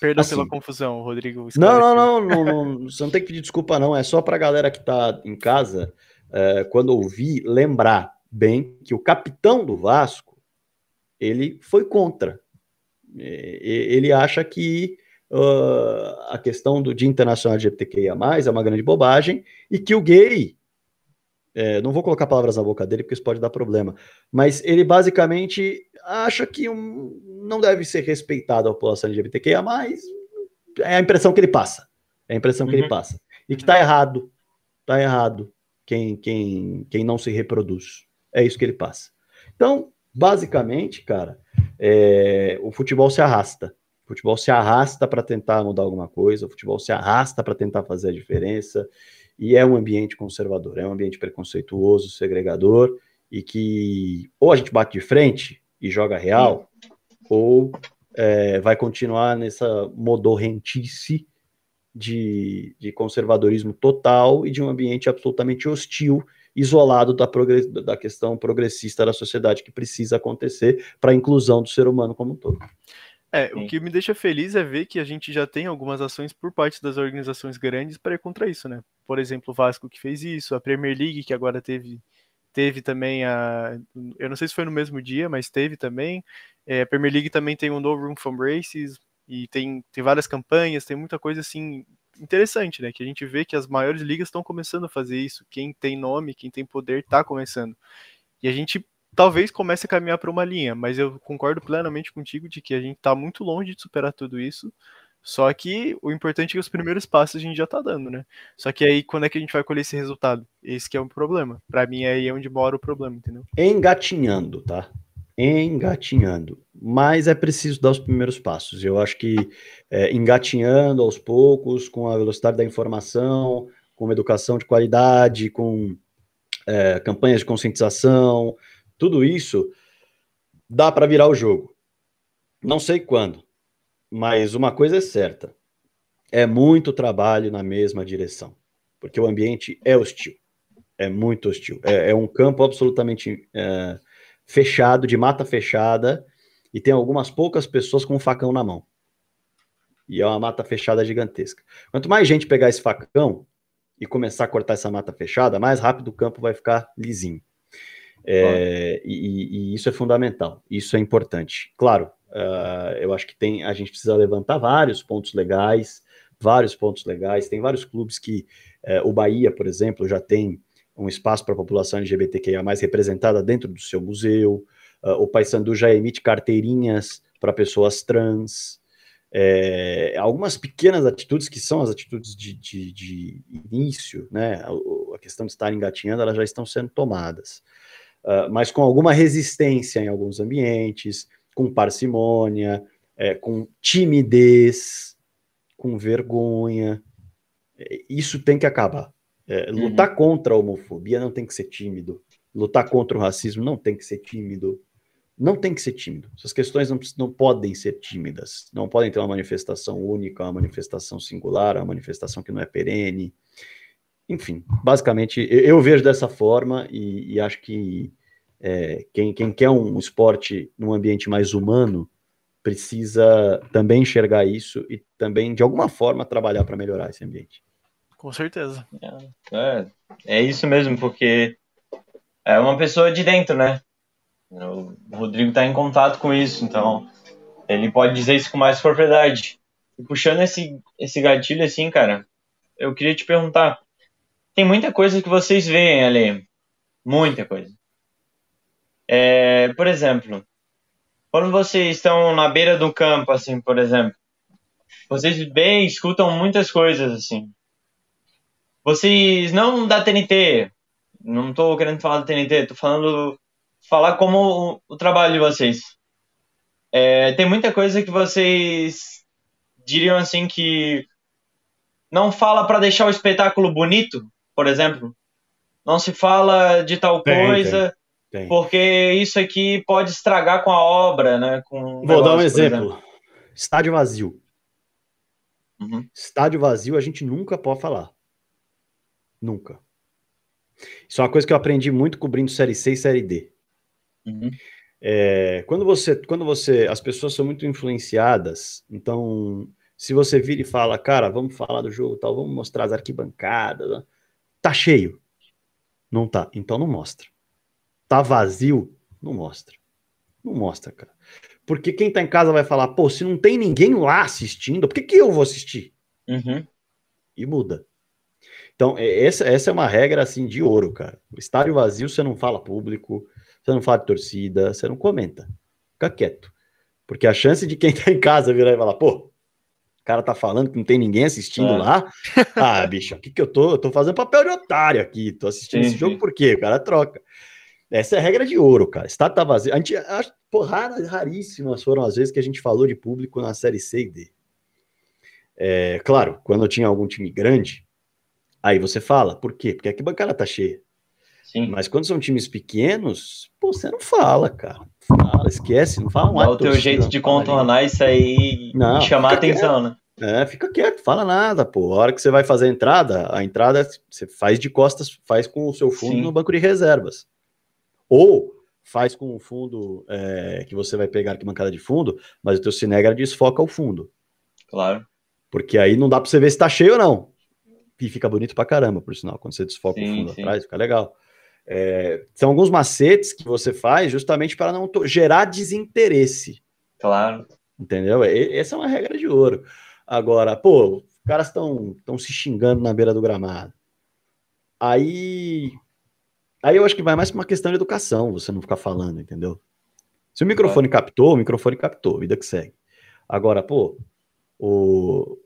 Perdão assim, pela confusão, Rodrigo. Não não, não não, não, você não tem que pedir desculpa, não. É só para a galera que está em casa, é, quando ouvir, lembrar bem que o capitão do Vasco ele foi contra. Ele acha que uh, a questão do Dia Internacional LGBTQIA+, é uma grande bobagem e que o gay, é, não vou colocar palavras na boca dele porque isso pode dar problema, mas ele basicamente acha que um, não deve ser respeitado a população LGBTQIA+, é a impressão que ele passa. É a impressão que uhum. ele passa. E que tá errado. Tá errado quem, quem, quem não se reproduz. É isso que ele passa. Então, basicamente, cara, é, o futebol se arrasta. O futebol se arrasta para tentar mudar alguma coisa, o futebol se arrasta para tentar fazer a diferença, e é um ambiente conservador, é um ambiente preconceituoso, segregador, e que ou a gente bate de frente e joga real, ou é, vai continuar nessa modorrentice de, de conservadorismo total e de um ambiente absolutamente hostil isolado da, da questão progressista da sociedade que precisa acontecer para a inclusão do ser humano como um todo. É, Sim. o que me deixa feliz é ver que a gente já tem algumas ações por parte das organizações grandes para ir contra isso, né? Por exemplo, o Vasco que fez isso, a Premier League que agora teve teve também a eu não sei se foi no mesmo dia, mas teve também. É, a Premier League também tem o No Room for Races e tem, tem várias campanhas, tem muita coisa assim interessante, né? Que a gente vê que as maiores ligas estão começando a fazer isso. Quem tem nome, quem tem poder, está começando. E a gente talvez comece a caminhar para uma linha, mas eu concordo plenamente contigo de que a gente está muito longe de superar tudo isso. Só que o importante é que os primeiros passos a gente já tá dando, né? Só que aí, quando é que a gente vai colher esse resultado? Esse que é o problema. Para mim, aí é onde mora o problema, entendeu? Engatinhando, tá? Engatinhando. Mas é preciso dar os primeiros passos. Eu acho que é, engatinhando aos poucos, com a velocidade da informação, com uma educação de qualidade, com é, campanhas de conscientização, tudo isso dá para virar o jogo. Não sei quando, mas uma coisa é certa: é muito trabalho na mesma direção, porque o ambiente é hostil, é muito hostil. É, é um campo absolutamente é, fechado, de mata fechada, e tem algumas poucas pessoas com um facão na mão. E é uma mata fechada gigantesca. Quanto mais gente pegar esse facão e começar a cortar essa mata fechada, mais rápido o campo vai ficar lisinho. É, e, e, isso é fundamental, isso é importante. Claro, Uh, eu acho que tem, a gente precisa levantar vários pontos legais, vários pontos legais. Tem vários clubes que uh, o Bahia, por exemplo, já tem um espaço para a população LGBTQIA mais representada dentro do seu museu. Uh, o Paysandu já emite carteirinhas para pessoas trans. É, algumas pequenas atitudes que são as atitudes de, de, de início, né? A, a, questão de estar engatinhando, elas já estão sendo tomadas, uh, mas com alguma resistência em alguns ambientes com parcimônia, é, com timidez, com vergonha. É, isso tem que acabar. É, uhum. lutar contra a homofobia não tem que ser tímido. Lutar contra o racismo não tem que ser tímido. Não tem que ser tímido. Essas questões não, não podem ser tímidas. Não podem ter uma manifestação única, uma manifestação singular, uma manifestação que não é perene. Enfim, basicamente, eu, eu vejo dessa forma e, e acho que é, quem, quem quer um esporte num ambiente mais humano precisa também enxergar isso e também, de alguma forma, trabalhar para melhorar esse ambiente. Com certeza. É, é isso mesmo, porque é uma pessoa de dentro, né? O Rodrigo está em contato com isso, então ele pode dizer isso com mais propriedade. E puxando esse, esse gatilho assim, cara, eu queria te perguntar: tem muita coisa que vocês veem ali, muita coisa. É, por exemplo, quando vocês estão na beira do campo, assim, por exemplo, vocês bem escutam muitas coisas, assim. Vocês não da TNT, não estou querendo falar da TNT, estou falando falar como o, o, trabalho de vocês. É, tem muita coisa que vocês diriam assim que não fala para deixar o espetáculo bonito, por exemplo. Não se fala de tal tem, coisa. Tem tem. Porque isso aqui pode estragar com a obra, né? Com Vou negócio, dar um exemplo. exemplo. Estádio vazio. Uhum. Estádio vazio a gente nunca pode falar. Nunca. Isso é uma coisa que eu aprendi muito cobrindo Série C e Série D. Uhum. É, quando você, quando você, as pessoas são muito influenciadas, então, se você vira e fala, cara, vamos falar do jogo, tal, vamos mostrar as arquibancadas, né? tá cheio, não tá, então não mostra tá vazio, não mostra. Não mostra, cara. Porque quem tá em casa vai falar, pô, se não tem ninguém lá assistindo, por que, que eu vou assistir? Uhum. E muda. Então, é, essa, essa é uma regra assim de ouro, cara. Estádio vazio, você não fala público, você não fala de torcida, você não comenta. Fica quieto. Porque a chance de quem tá em casa virar e falar, pô, o cara tá falando que não tem ninguém assistindo é. lá. Ah, bicho, o que que eu tô? Eu tô fazendo papel de otário aqui. Tô assistindo sim, esse jogo por quê? O cara troca. Essa é a regra de ouro, cara. Estado tá vazio. A gente acho, pô, raríssimas foram as vezes que a gente falou de público na série C e D. É, claro, quando tinha algum time grande, aí você fala, por quê? Porque aqui a bancada tá cheia. Sim. Mas quando são times pequenos, pô, você não fala, cara. Fala, esquece, não fala um Dá o teu jeito de contornar isso aí não, e chamar a atenção, quieto. né? É, fica quieto, fala nada, pô. A hora que você vai fazer a entrada, a entrada você faz de costas, faz com o seu fundo Sim. no banco de reservas. Ou faz com o fundo é, que você vai pegar aqui bancada de fundo, mas o teu Cinegra desfoca o fundo. Claro. Porque aí não dá para você ver se tá cheio ou não. E fica bonito pra caramba, por sinal, quando você desfoca sim, o fundo sim. atrás, fica legal. É, são alguns macetes que você faz justamente para não gerar desinteresse. Claro. Entendeu? E, essa é uma regra de ouro. Agora, pô, os caras estão se xingando na beira do gramado. Aí Aí eu acho que vai mais para uma questão de educação, você não ficar falando, entendeu? Se o microfone é. captou, o microfone captou, vida que segue. Agora, pô, o,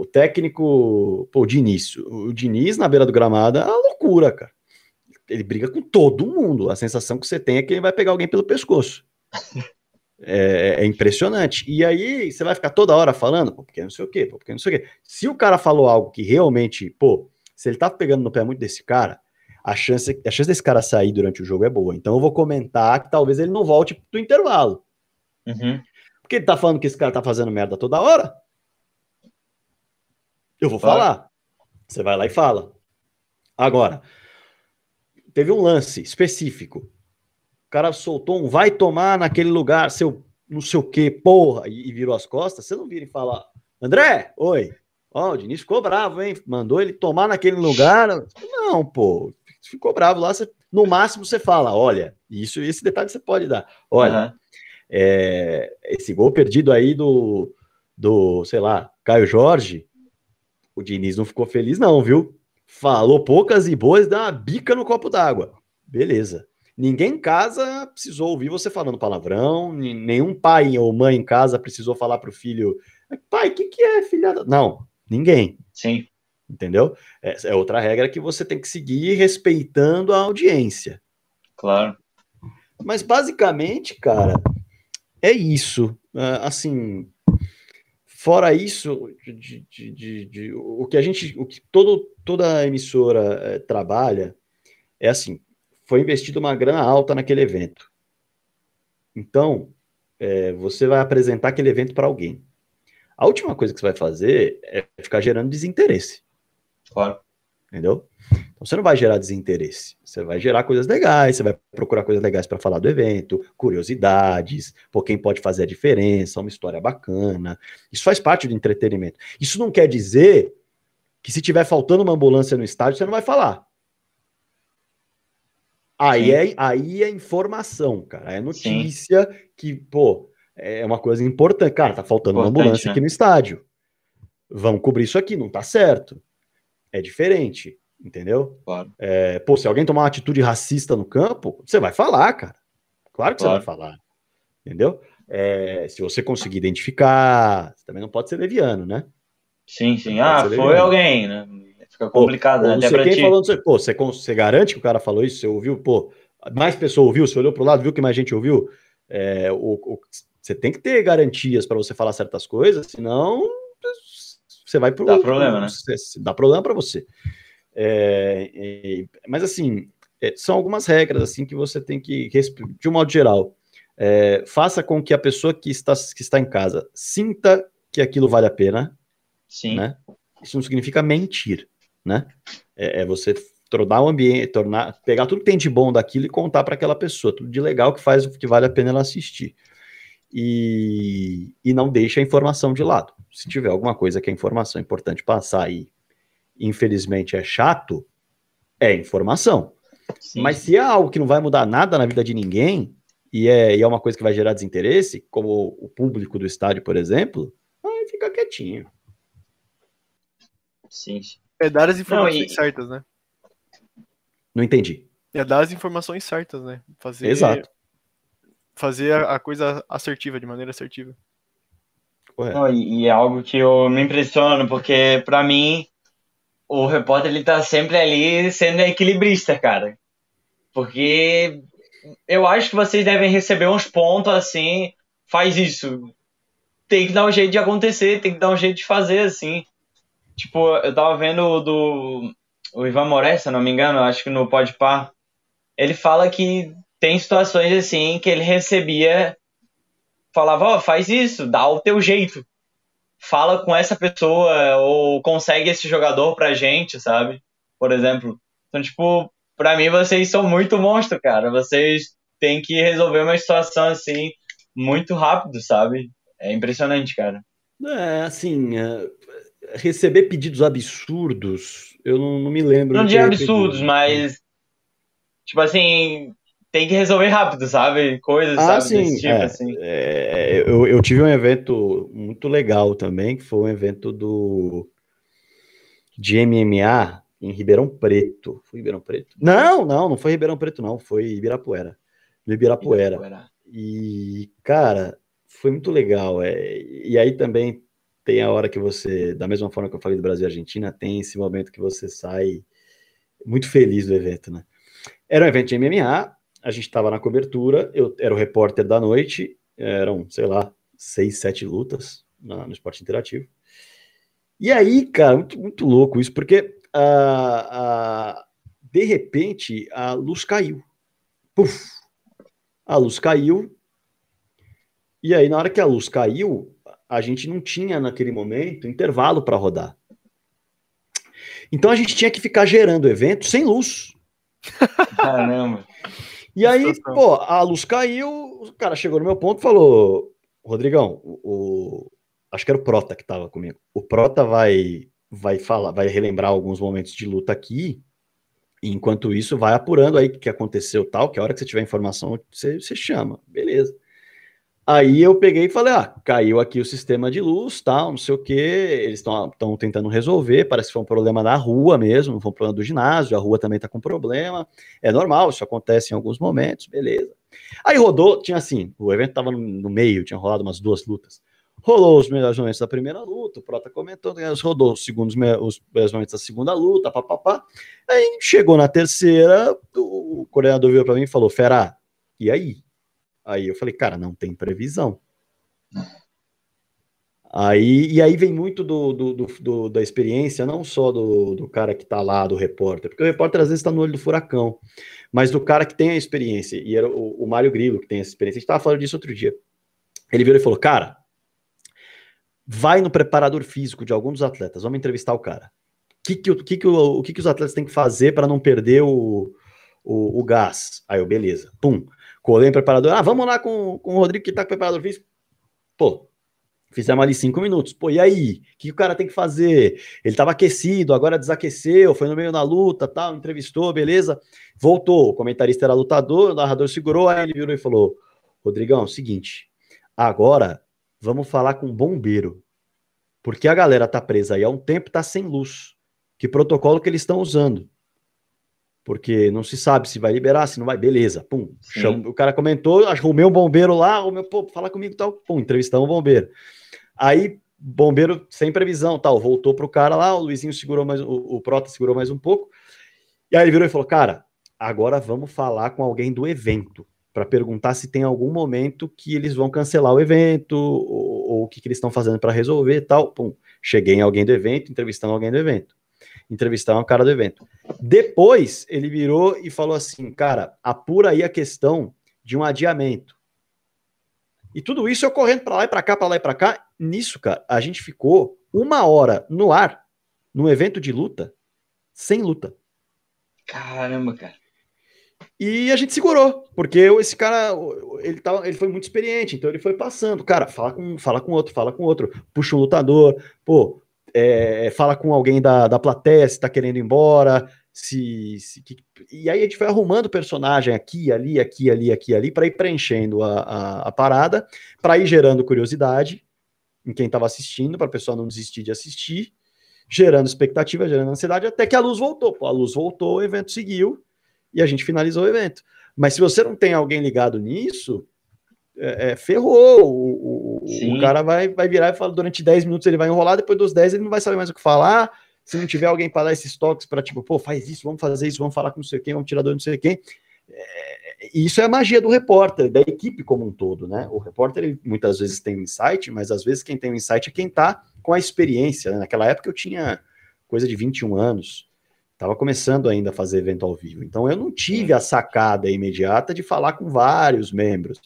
o técnico, pô, o Diniz. O Diniz na beira do gramado é uma loucura, cara. Ele briga com todo mundo. A sensação que você tem é que ele vai pegar alguém pelo pescoço. É, é, impressionante. E aí você vai ficar toda hora falando, pô, porque não sei o quê, pô, porque não sei o quê. Se o cara falou algo que realmente, pô, se ele tá pegando no pé muito desse cara, a chance, a chance desse cara sair durante o jogo é boa. Então eu vou comentar que talvez ele não volte do intervalo. Uhum. Porque ele tá falando que esse cara tá fazendo merda toda hora. Eu vou Claro. falar. Você vai lá e fala. Agora, teve um lance específico. O cara soltou um vai tomar naquele lugar, seu não sei o que, porra, e, e virou as costas. Você não vira e fala, André, oi. Ó, o Diniz ficou bravo, hein? Mandou ele tomar naquele lugar. Não, pô. Ficou bravo lá. Você, no máximo você fala, olha, isso, esse detalhe você pode dar. Olha, Aham. é, esse gol perdido aí do, do, sei lá, Caio Jorge, o Diniz não ficou feliz, não, viu? Falou poucas e boas, dá uma bica no copo d'água. Beleza. Ninguém em casa precisou ouvir você falando palavrão, nenhum pai ou mãe em casa precisou falar pro filho, pai, o que, que é filhada? Não, ninguém Sim, entendeu? É, é outra regra que você tem que seguir respeitando a audiência. claro. Mas basicamente, cara, é isso. Ah, assim, fora isso, de, de- de- o que a gente, o que todo, toda emissora eh, trabalha é assim: foi investido uma grana alta naquele evento. Então, eh, você vai apresentar aquele evento para alguém. A última coisa que você vai fazer é ficar gerando desinteresse. Claro. Entendeu? Então você não vai gerar desinteresse, você vai gerar coisas legais, você vai procurar coisas legais para falar do evento, curiosidades, por quem pode fazer a diferença, uma história bacana. Isso faz parte do entretenimento. Isso não quer dizer que se tiver faltando uma ambulância no estádio, você não vai falar. Aí Sim. é, aí é informação, cara. É notícia que, pô, é uma coisa importante. Cara, tá faltando uma Importante, ambulância né? aqui no estádio. Vamos cobrir isso aqui, não tá certo. É diferente, entendeu? Claro. É, pô, se alguém tomar uma atitude racista no campo, você vai falar, cara. Claro que Claro. você vai falar. Entendeu? É, se você conseguir identificar, você também não pode ser leviano, né? Sim, sim. Ah, foi legal. alguém, né? Fica Pô, complicado, Ou né? não Até pra quem ti. falando, aí. pô, você, você garante que o cara falou isso? Você ouviu, pô, mais pessoa ouviu, você olhou pro lado, viu que mais gente ouviu? É, o, o- você tem que ter garantias para você falar certas coisas, senão você vai pro. Dá problema, né? dá problema para você. É, e- mas assim, é, são algumas regras assim que você tem que, de um modo geral, é, faça com que a pessoa que está, que está em casa sinta que aquilo vale a pena, Sim, né? Isso não significa mentir, né? É, é você tornar o ambiente, tornar, pegar tudo que tem de bom daquilo e contar para aquela pessoa, tudo de legal que faz que vale a pena ela assistir. E, e não deixa a informação de lado. Se tiver alguma coisa que é informação importante passar e infelizmente é chato, é informação. sim. Mas se é algo que não vai mudar nada na vida de ninguém, e é, e é uma coisa que vai gerar desinteresse, como o público do estádio, por exemplo, aí fica quietinho. sim. É dar as informações e- certas, né? Não entendi. É dar as informações certas, né? Fazer, Exato. Fazer a, a coisa assertiva, de maneira assertiva. Correto. E, e é algo que eu me impressiono, porque pra mim o repórter ele tá sempre ali sendo equilibrista, cara. Porque eu acho que vocês devem receber uns pontos assim, faz isso. Tem que dar um jeito de acontecer, tem que dar um jeito de fazer assim. Tipo, eu tava vendo o do o Ivan Moraes, se não me engano, acho que no Podpah, ele fala que tem situações assim que ele recebia falava, ó, faz isso, dá o teu jeito. Fala com essa pessoa ou consegue esse jogador pra gente, sabe? Por exemplo. Então, tipo, pra mim vocês são muito monstro, cara. Vocês têm que resolver uma situação assim muito rápido, sabe? É impressionante, cara. É, assim, é, receber pedidos absurdos, eu não, não me lembro. Não de absurdos, recebido. mas tipo assim, tem que resolver rápido, sabe? Coisas, Ah, sabe, sim, desse tipo é. assim. É, eu, eu tive um evento muito legal também, que foi um evento do de MMA em Ribeirão Preto. Foi Ribeirão Preto? Não, não, não foi Ribeirão Preto, não, foi Ibirapuera. No Ibirapuera. E, cara, foi muito legal. É, e aí também tem a hora que você, da mesma forma que eu falei do Brasil e Argentina, tem esse momento que você sai muito feliz do evento, né? Era um evento de MMA, a gente estava na cobertura, eu era o repórter da noite, eram, sei lá, seis, sete lutas na, no esporte interativo. E aí, cara, muito, muito louco isso, porque uh, uh, de repente a luz caiu. Puf! A luz caiu. E aí, na hora que a luz caiu, a gente não tinha naquele momento intervalo para rodar. Então a gente tinha que ficar gerando evento sem luz. Caramba. E aí, pô, a luz caiu, o cara chegou no meu ponto e falou: Rodrigão, o, o, acho que era o Prota que tava comigo. O Prota vai vai falar, vai relembrar alguns momentos de luta aqui. E enquanto isso, vai apurando aí o que aconteceu tal, que a hora que você tiver informação, você, você chama. Beleza. Aí eu peguei e falei: ah, caiu aqui o sistema de luz, tal, não sei o que. Eles estão tentando resolver. Parece que foi um problema da rua mesmo, foi um problema do ginásio. A rua também está com problema. É normal, isso acontece em alguns momentos, beleza. Aí rodou, tinha assim: o evento estava no meio, tinha rolado umas duas lutas. Rolou os melhores momentos da primeira luta, o Prota comentou, né, rodou os, segundos, os melhores momentos da segunda luta, papapá. Aí chegou na terceira, o coordenador veio para mim e falou: Fera, e aí? Aí eu falei, cara, não tem previsão. Aí, e aí vem muito do, do, do, do da experiência, não só do, do cara que está lá, do repórter, porque o repórter às vezes está no olho do furacão, mas do cara que tem a experiência, e era o, o Mário Grilo que tem essa experiência, a gente estava falando disso outro dia. Ele virou e falou, cara, vai no preparador físico de algum dos atletas, vamos entrevistar o cara. Que, que, que, que, o que, que os atletas têm que fazer para não perder o, o, o gás? Aí eu, beleza, pum. Colei em preparador. Ah, vamos lá com, com o Rodrigo que tá com o preparador físico. Pô, fizemos ali cinco minutos. Pô, e aí? O que o cara tem que fazer? Ele tava aquecido, agora desaqueceu, foi no meio da luta, tal, entrevistou, beleza. Voltou. O comentarista era lutador, o narrador segurou, aí ele virou e falou: Rodrigão, seguinte, agora vamos falar com o bombeiro. Porque a galera tá presa aí há um tempo, tá sem luz. Que protocolo que eles estão usando? Porque não se sabe se vai liberar, se não vai, beleza, pum. Chama, o cara comentou, arrumei um bombeiro lá, o meu, pô, fala comigo tal, pum, entrevistamos um bombeiro. Aí, bombeiro sem previsão, tal, voltou pro cara lá, o Luizinho segurou mais, o, o Prota segurou mais um pouco, e aí ele virou e falou, cara, agora vamos falar com alguém do evento, para perguntar se tem algum momento que eles vão cancelar o evento, ou, ou o que, que eles estão fazendo para resolver tal, pum. Cheguei em alguém do evento, entrevistando alguém do evento entrevistar um cara do evento. Depois ele virou e falou assim, cara, apura aí a questão de um adiamento. E tudo isso eu correndo para lá e para cá, para lá e para cá. Nisso, cara, a gente ficou uma hora no ar, num evento de luta, sem luta. Caramba, cara. E a gente segurou, porque esse cara, ele, tava, ele foi muito experiente, então ele foi passando. Cara, fala com, fala com outro, fala com outro, puxa um lutador, pô, é, fala com alguém da, da plateia se está querendo ir embora, se, se que, e aí a gente foi arrumando personagem aqui, ali, aqui, ali, aqui, ali, para ir preenchendo a, a, a parada, para ir gerando curiosidade em quem estava assistindo, para a pessoa não desistir de assistir, gerando expectativa, gerando ansiedade, até que a luz voltou. A luz voltou, o evento seguiu e a gente finalizou o evento. Mas se você não tem alguém ligado nisso, é, é, ferrou. O, o, o, cara vai, vai virar e fala durante 10 minutos ele vai enrolar, depois dos 10 ele não vai saber mais o que falar. Se não tiver alguém para dar esses toques para tipo, pô, faz isso, vamos fazer isso, vamos falar com não sei quem, vamos tirar do não sei quem. É, isso é a magia do repórter, da equipe como um todo, né? O repórter ele, muitas vezes tem um insight, mas às vezes quem tem um insight é quem está com a experiência. Né? Naquela época eu tinha coisa de 21 anos. Estava começando ainda a fazer evento ao vivo. Então eu não tive a sacada imediata de falar com vários membros.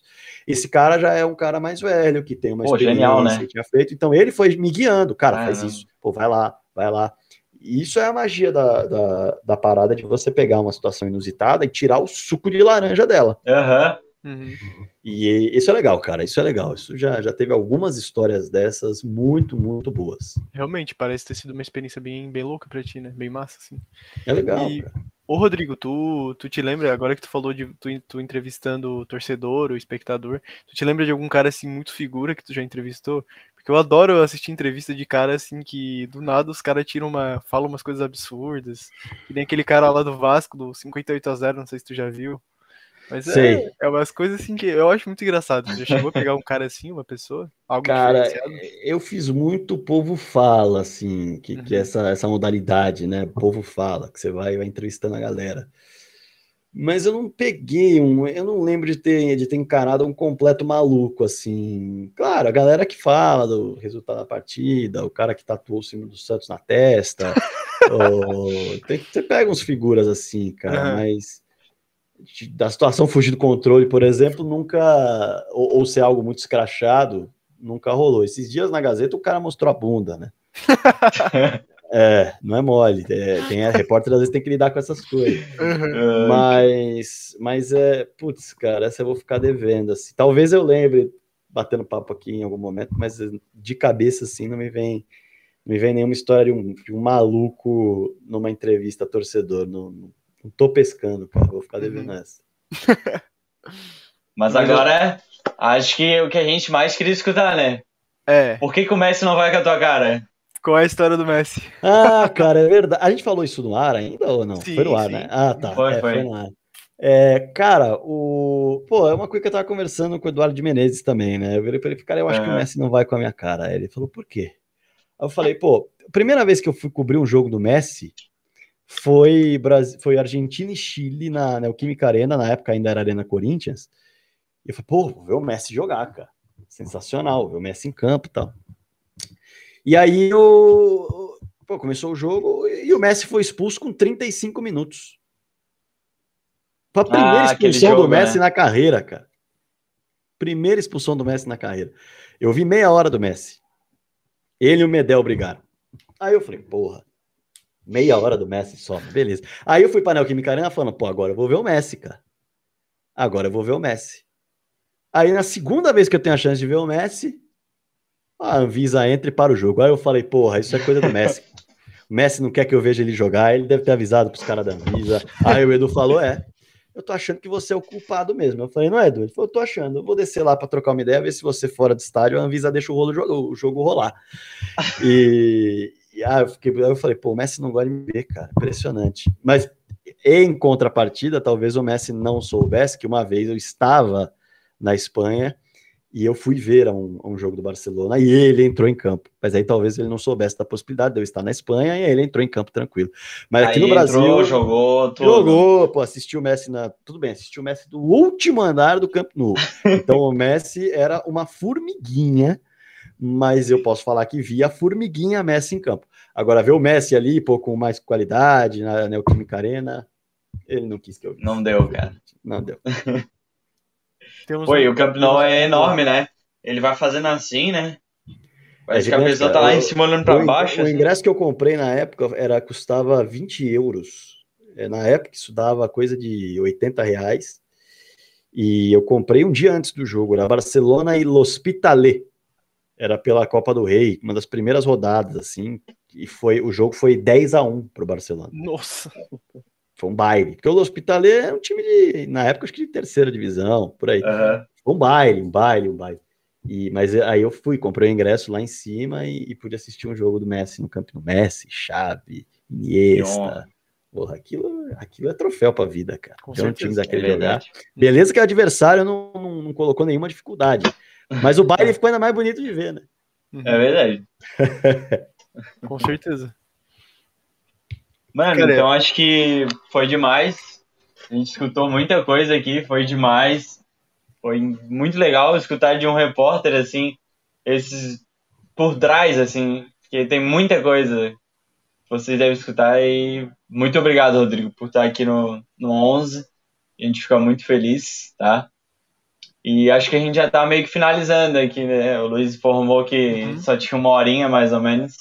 Esse cara já é um cara mais velho, que tem uma Pô, experiência, genial, né? tinha feito. Então ele foi me guiando. Cara, ah, faz não. isso. Pô, vai lá, vai lá. E isso é a magia da, da, da, parada de você pegar uma situação inusitada e tirar o suco de laranja dela. Uhum. Uhum. E isso é legal, cara. Isso é legal. Isso já, já teve algumas histórias dessas muito, muito boas. Realmente, parece ter sido uma experiência bem, bem louca pra ti, né? Bem massa, assim. É legal. E, ô, Rodrigo, tu, tu te lembra, agora que tu falou de tu, tu entrevistando o torcedor, o espectador, tu te lembra de algum cara assim muito figura que tu já entrevistou? Porque eu adoro assistir entrevista de cara assim que do nada os caras tiram uma. falam umas coisas absurdas. Que nem aquele cara lá do Vasco, do 58 a 0 não sei se tu já viu. Mas Sei. é, é umas coisas assim que eu acho muito engraçado. Você já chegou a pegar um cara assim, uma pessoa? Algo Cara, eu fiz muito povo fala, assim, que, que é Uhum. essa, essa modalidade, né? Povo fala, que você vai, vai entrevistando a galera. Mas eu não peguei um, eu não lembro de ter, de ter encarado um completo maluco, assim. Claro, a galera que fala do resultado da partida, o cara que tatuou o símbolo do Santos na testa. ou- tem- você pega uns figuras assim, cara, Aham. mas da situação fugir do controle, por exemplo, nunca, ou, ou ser algo muito escrachado, nunca rolou. Esses dias na Gazeta o cara mostrou a bunda, né? É, não é mole. É, tem repórter às vezes tem que lidar com essas coisas. Uhum. Mas, mas é, putz, cara, essa eu vou ficar devendo. Assim. Talvez eu lembre batendo papo aqui em algum momento, mas de cabeça assim não me vem, não me vem nenhuma história de um, de um maluco numa entrevista torcedor. Não, não tô pescando, cara. Vou ficar devendo essa. Mas agora, acho que o que a gente mais queria escutar, né? É, Por que, que o Messi não vai com a tua cara? qual é a história do Messi? Ah, cara, é verdade. A gente falou isso no ar ainda ou não? Sim, foi no ar, sim. né? Ah, tá. Foi, É, foi. no ar. É, cara, o. Pô, é uma coisa que eu tava conversando com o Eduardo de Menezes também, né? Eu virei pra ele, cara, eu acho que o Aham. Messi não vai com a minha cara. Aí ele falou, por quê? Aí eu falei, pô, a primeira vez que eu fui cobrir um jogo do Messi foi, Brasil, foi Argentina e Chile na Neoquímica Arena, na época ainda era Arena Corinthians. E eu falei, pô, vou ver o Messi jogar, cara. Sensacional, ver o Messi em campo e tal. E aí o. Pô, começou o jogo e o Messi foi expulso com 35 minutos. Foi a primeira Ah, expulsão do jogo, Messi né? na carreira, cara. Primeira expulsão do Messi na carreira. Eu vi meia hora do Messi. Ele e o Medel brigaram. Aí eu falei, porra, meia hora do Messi só, beleza. Aí eu fui pra Neoquímica Arena falando, pô, agora eu vou ver o Messi, cara. Agora eu vou ver o Messi. Aí na segunda vez que eu tenho a chance de ver o Messi, a Anvisa entra e para o jogo. Aí eu falei, porra, isso é coisa do Messi. O Messi não quer que eu veja ele jogar, ele deve ter avisado pros caras da Anvisa. Aí o Edu falou, é, eu tô achando que você é o culpado mesmo. Eu falei, não é, Edu? Ele falou, eu tô achando, eu vou descer lá para trocar uma ideia, ver se você fora do estádio, a Anvisa deixa o, rolo, o jogo rolar. E, e aí eu, fiquei, eu falei, pô, o Messi não gosta de me ver, cara, impressionante. Mas em contrapartida, talvez o Messi não soubesse que uma vez eu estava na Espanha e eu fui ver um, um jogo do Barcelona e ele entrou em campo. Mas aí talvez ele não soubesse da possibilidade de eu estar na Espanha e aí ele entrou em campo tranquilo. Mas aqui Aí no Brasil. entrou, jogou tudo. Jogou, pô, assistiu o Messi na. Tudo bem, assistiu o Messi do último andar do Camp Nou. Então o Messi era uma formiguinha, mas eu posso falar que via a formiguinha Messi em campo. Agora, ver o Messi ali, pô, com mais qualidade, na Neoquímica Arena, ele não quis que eu. Não deu, cara. Não deu. E um- o Camp Nou é enorme, né? Ele vai fazendo assim, né? Parece É que a pessoa tá lá Eu- em cima olhando pra o, in- baixo. o assim. ingresso que eu comprei na época era, custava 20 euros. É, Na época isso dava coisa de 80 reais. E eu comprei um dia antes do jogo, era Barcelona e L'Hospitalet. Era pela Copa do Rei, uma das primeiras rodadas, assim. E foi, o jogo foi 10 a 1 pro Barcelona. Nossa, Foi um baile. Porque o L'Hospitalet é um time de, na época, acho que de terceira divisão, por aí. Aham. Um baile, um baile, um baile. E, mas aí eu fui, comprei o ingresso lá em cima e, e pude assistir um jogo do Messi no campo. Messi, Xavi, Iniesta. Porra, aquilo, aquilo é troféu pra vida, cara. Com um certeza, time É daquele jogar. verdade. Beleza que o adversário não, não, não colocou nenhuma dificuldade. Mas o baile ficou ainda mais bonito de ver, né? É verdade. com certeza. Mano, então acho que foi demais. A gente escutou muita coisa aqui, foi demais. Foi muito legal escutar de um repórter, assim, esses por trás, assim, que tem muita coisa que vocês devem escutar. E muito obrigado, Rodrigo, por estar aqui no, no 11. A gente fica muito feliz, tá? E acho que a gente já tá meio que finalizando aqui, né? O Luiz informou que Uhum. só tinha uma horinha, mais ou menos.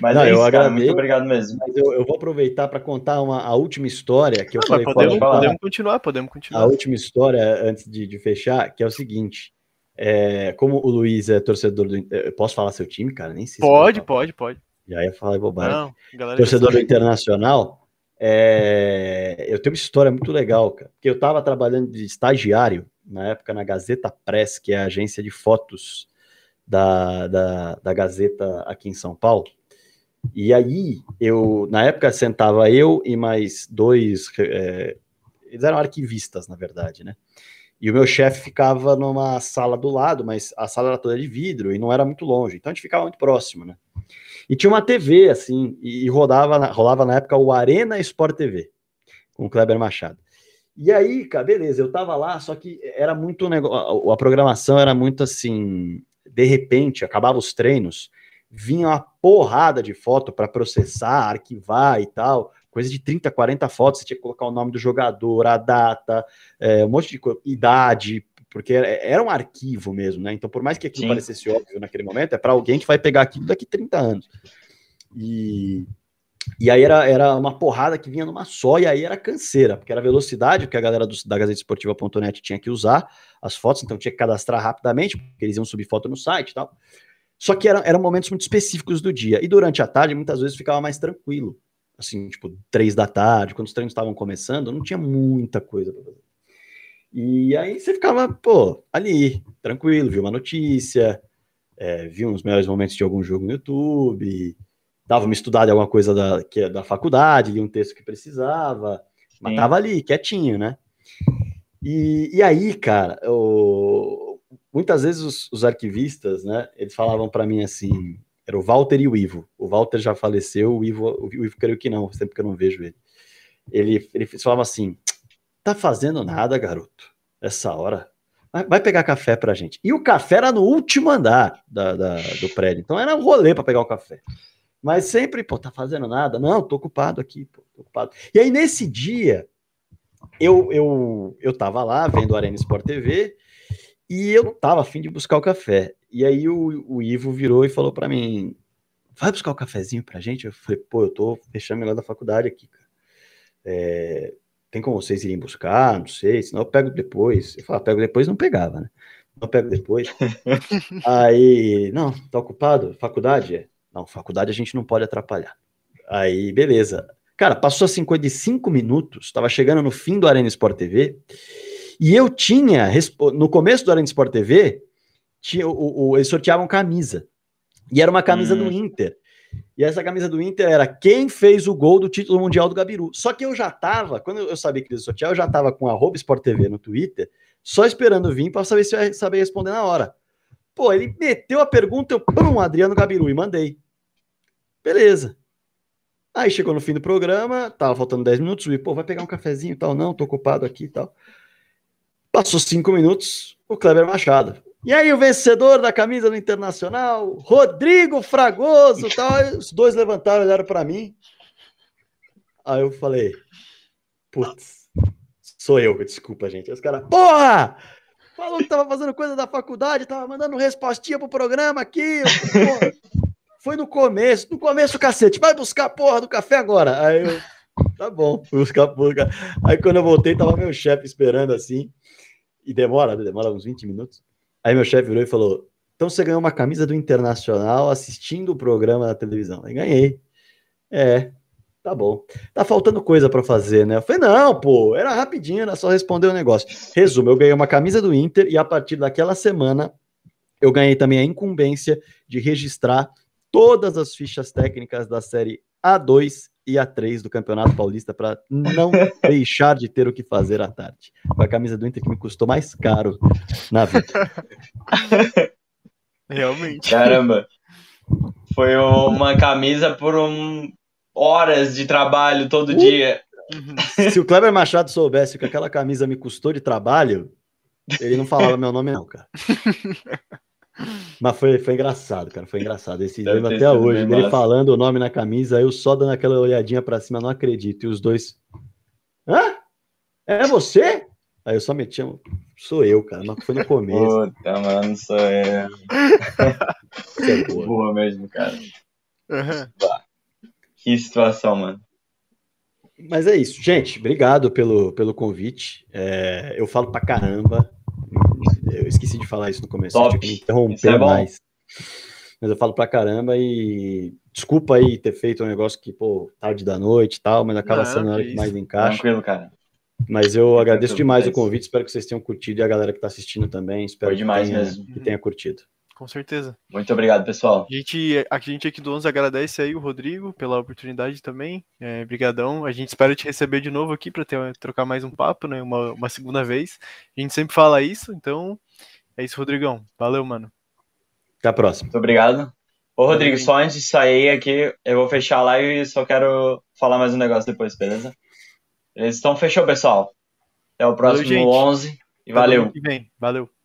Mas Não, é eu isso, cara. agradeço. Muito obrigado mesmo. Mas eu, eu vou aproveitar para contar uma, a última história que eu Não, falei. podemos, pode podemos continuar, podemos A continuar. última história, antes de, de fechar, que é o seguinte: é, como o Luiz é torcedor do. eu Posso falar seu time, cara? Nem sei se Pode, eu falar. pode, pode. Já ia falar bobagem. Não, galera. torcedor do. Internacional, é, eu tenho uma história muito legal, cara. Porque eu estava trabalhando de estagiário na época na Gazeta Press, que é a agência de fotos da, da, da Gazeta aqui em São Paulo. E aí, eu, na época, sentava eu e mais dois é, eles eram arquivistas, na verdade, né? E o meu chefe ficava numa sala do lado, mas a sala era toda de vidro e não era muito longe, então a gente ficava muito próximo, né? E tinha uma TV, assim, e rodava, rolava na época o Arena Sport TV, com o Kleber Machado. E aí, cara, beleza, eu tava lá, só que era muito negócio, a programação era muito assim, de repente, acabava os treinos, vinha uma porrada de foto para processar, arquivar e tal, coisa de 30, 40 fotos, você tinha que colocar o nome do jogador, a data, é, um monte de coisa, idade, porque era um arquivo mesmo, né? Então, por mais que aquilo Sim. parecesse óbvio naquele momento, é para alguém que vai pegar aquilo daqui 30 anos. E e aí era, era uma porrada que vinha numa só, e aí era canseira, porque era velocidade, que a galera do, da Gazeta Esportiva.net tinha que usar as fotos, então tinha que cadastrar rapidamente, porque eles iam subir foto no site e tal. Só que eram, eram momentos muito específicos do dia. E durante a tarde, muitas vezes ficava mais tranquilo. Assim, tipo, três da tarde, quando os treinos estavam começando, não tinha muita coisa pra fazer. E aí você ficava, pô, ali, tranquilo, viu uma notícia, é, viu uns melhores momentos de algum jogo no YouTube, dava uma estudada em alguma coisa da, que é da faculdade, lia um texto que precisava, mas Sim. tava ali, quietinho, né? E, e aí, cara, eu, muitas vezes os, os, arquivistas, né, eles falavam para mim assim, era o Walter e o Ivo. O Walter já faleceu, o Ivo, o Ivo creio que não, sempre que eu não vejo ele. Ele, ele falava assim, tá fazendo nada, garoto, essa hora. Vai pegar café pra gente. E o café era no último andar da, da do prédio, então era um rolê para pegar o café. Mas sempre, pô, tá fazendo nada? Não, tô ocupado aqui, pô, tô ocupado. E aí, nesse dia, eu, eu, eu tava lá vendo Arena Sport TV e eu não tava afim de buscar o café. E aí o, o Ivo virou e falou para mim: vai buscar o cafezinho pra gente? Eu falei, pô, eu tô fechando melhor da faculdade aqui, cara. É, tem como vocês irem buscar? Não sei, senão eu pego depois. Eu falava, pego depois, não pegava, né? Não pego depois. aí, não, tá ocupado? Faculdade? É. Não, faculdade a gente não pode atrapalhar. Aí, beleza. Cara, passou assim coisa de cinco minutos, estava chegando no fim do Arena Sport TV, e eu tinha, no começo do Arena Sport TV, tinha, o, o, eles sorteavam camisa. E era uma camisa hum. do Inter. E essa camisa do Inter era quem fez o gol do título mundial do Gabiru. Só que eu já tava, quando eu sabia que eles sorteavam, eu já tava com a Sport TV no Twitter, só esperando vir para saber se eu ia saber responder na hora. Pô, ele meteu a pergunta, eu, pum, Adriano Gabiru, e mandei. Beleza. Aí chegou no fim do programa, tava faltando 10 minutos, e pô, vai pegar um cafezinho e tal, não, tô ocupado aqui e tal. Passou cinco minutos, o Kleber Machado. E aí o vencedor da camisa do Internacional, Rodrigo Fragoso. Aí os dois levantaram, olharam para mim. Aí eu falei, putz, sou eu, desculpa, gente. Aí os caras, porra! Falou que tava fazendo coisa da faculdade, tava mandando respostinha pro programa aqui. Porra. Foi no começo, no começo, cacete, vai buscar a porra do café agora. Aí eu, tá bom, buscar a porra. Aí quando eu voltei, tava meu chefe esperando assim, e demora, demora uns 20 minutos. Aí meu chefe virou e falou: Então você ganhou uma camisa do Internacional assistindo o programa na televisão. Aí ganhei. É, tá bom. Tá faltando coisa para fazer, né? Eu falei: Não, pô, era rapidinho, era só responder o negócio. Resumo: eu ganhei uma camisa do Inter e a partir daquela semana eu ganhei também a incumbência de registrar todas as fichas técnicas da série A2 e A3 do Campeonato Paulista para não deixar de ter o que fazer à tarde. Foi a camisa do Inter que me custou mais caro na vida. Realmente. Caramba. Foi uma camisa por um... horas de trabalho todo uh! dia. Se o Kleber Machado soubesse que aquela camisa me custou de trabalho, ele não falava meu nome, não, cara. Mas foi, foi engraçado, cara. Foi engraçado. Esse lembro até hoje. Ele falando o nome na camisa, eu só dando aquela olhadinha pra cima, não acredito. E os dois. Hã? É você? Aí eu só meti, sou eu, cara, mas foi no começo. Puta, mano, sou eu. é boa. boa mesmo, cara. Uhum. Que situação, mano. Mas é isso, gente. Obrigado pelo, pelo convite. É, eu falo pra caramba. Eu esqueci de falar isso no começo. Top. Eu interromper é mais. Mas eu falo pra caramba e desculpa aí ter feito um negócio que, pô, tarde da noite e tal, mas acaba Não, sendo a hora que mais encaixa. Tranquilo, cara. Mas eu agradeço demais o convite, espero que vocês tenham curtido e a galera que tá assistindo também, espero Foi demais que, tenha, mesmo. que tenha curtido. Com certeza. Muito obrigado, pessoal. A gente, a gente aqui do 11 agradece aí o Rodrigo pela oportunidade também. É, brigadão. A gente espera te receber de novo aqui para trocar mais um papo, né? Uma, uma segunda vez. A gente sempre fala isso, então é isso, Rodrigão. Valeu, mano. Até a próxima. Muito obrigado. Ô, Rodrigo, só antes de sair aqui, eu vou fechar a live e só quero falar mais um negócio depois, beleza? Então, fechou, pessoal. Até o próximo Valeu, gente. 11 e Até valeu. Valeu.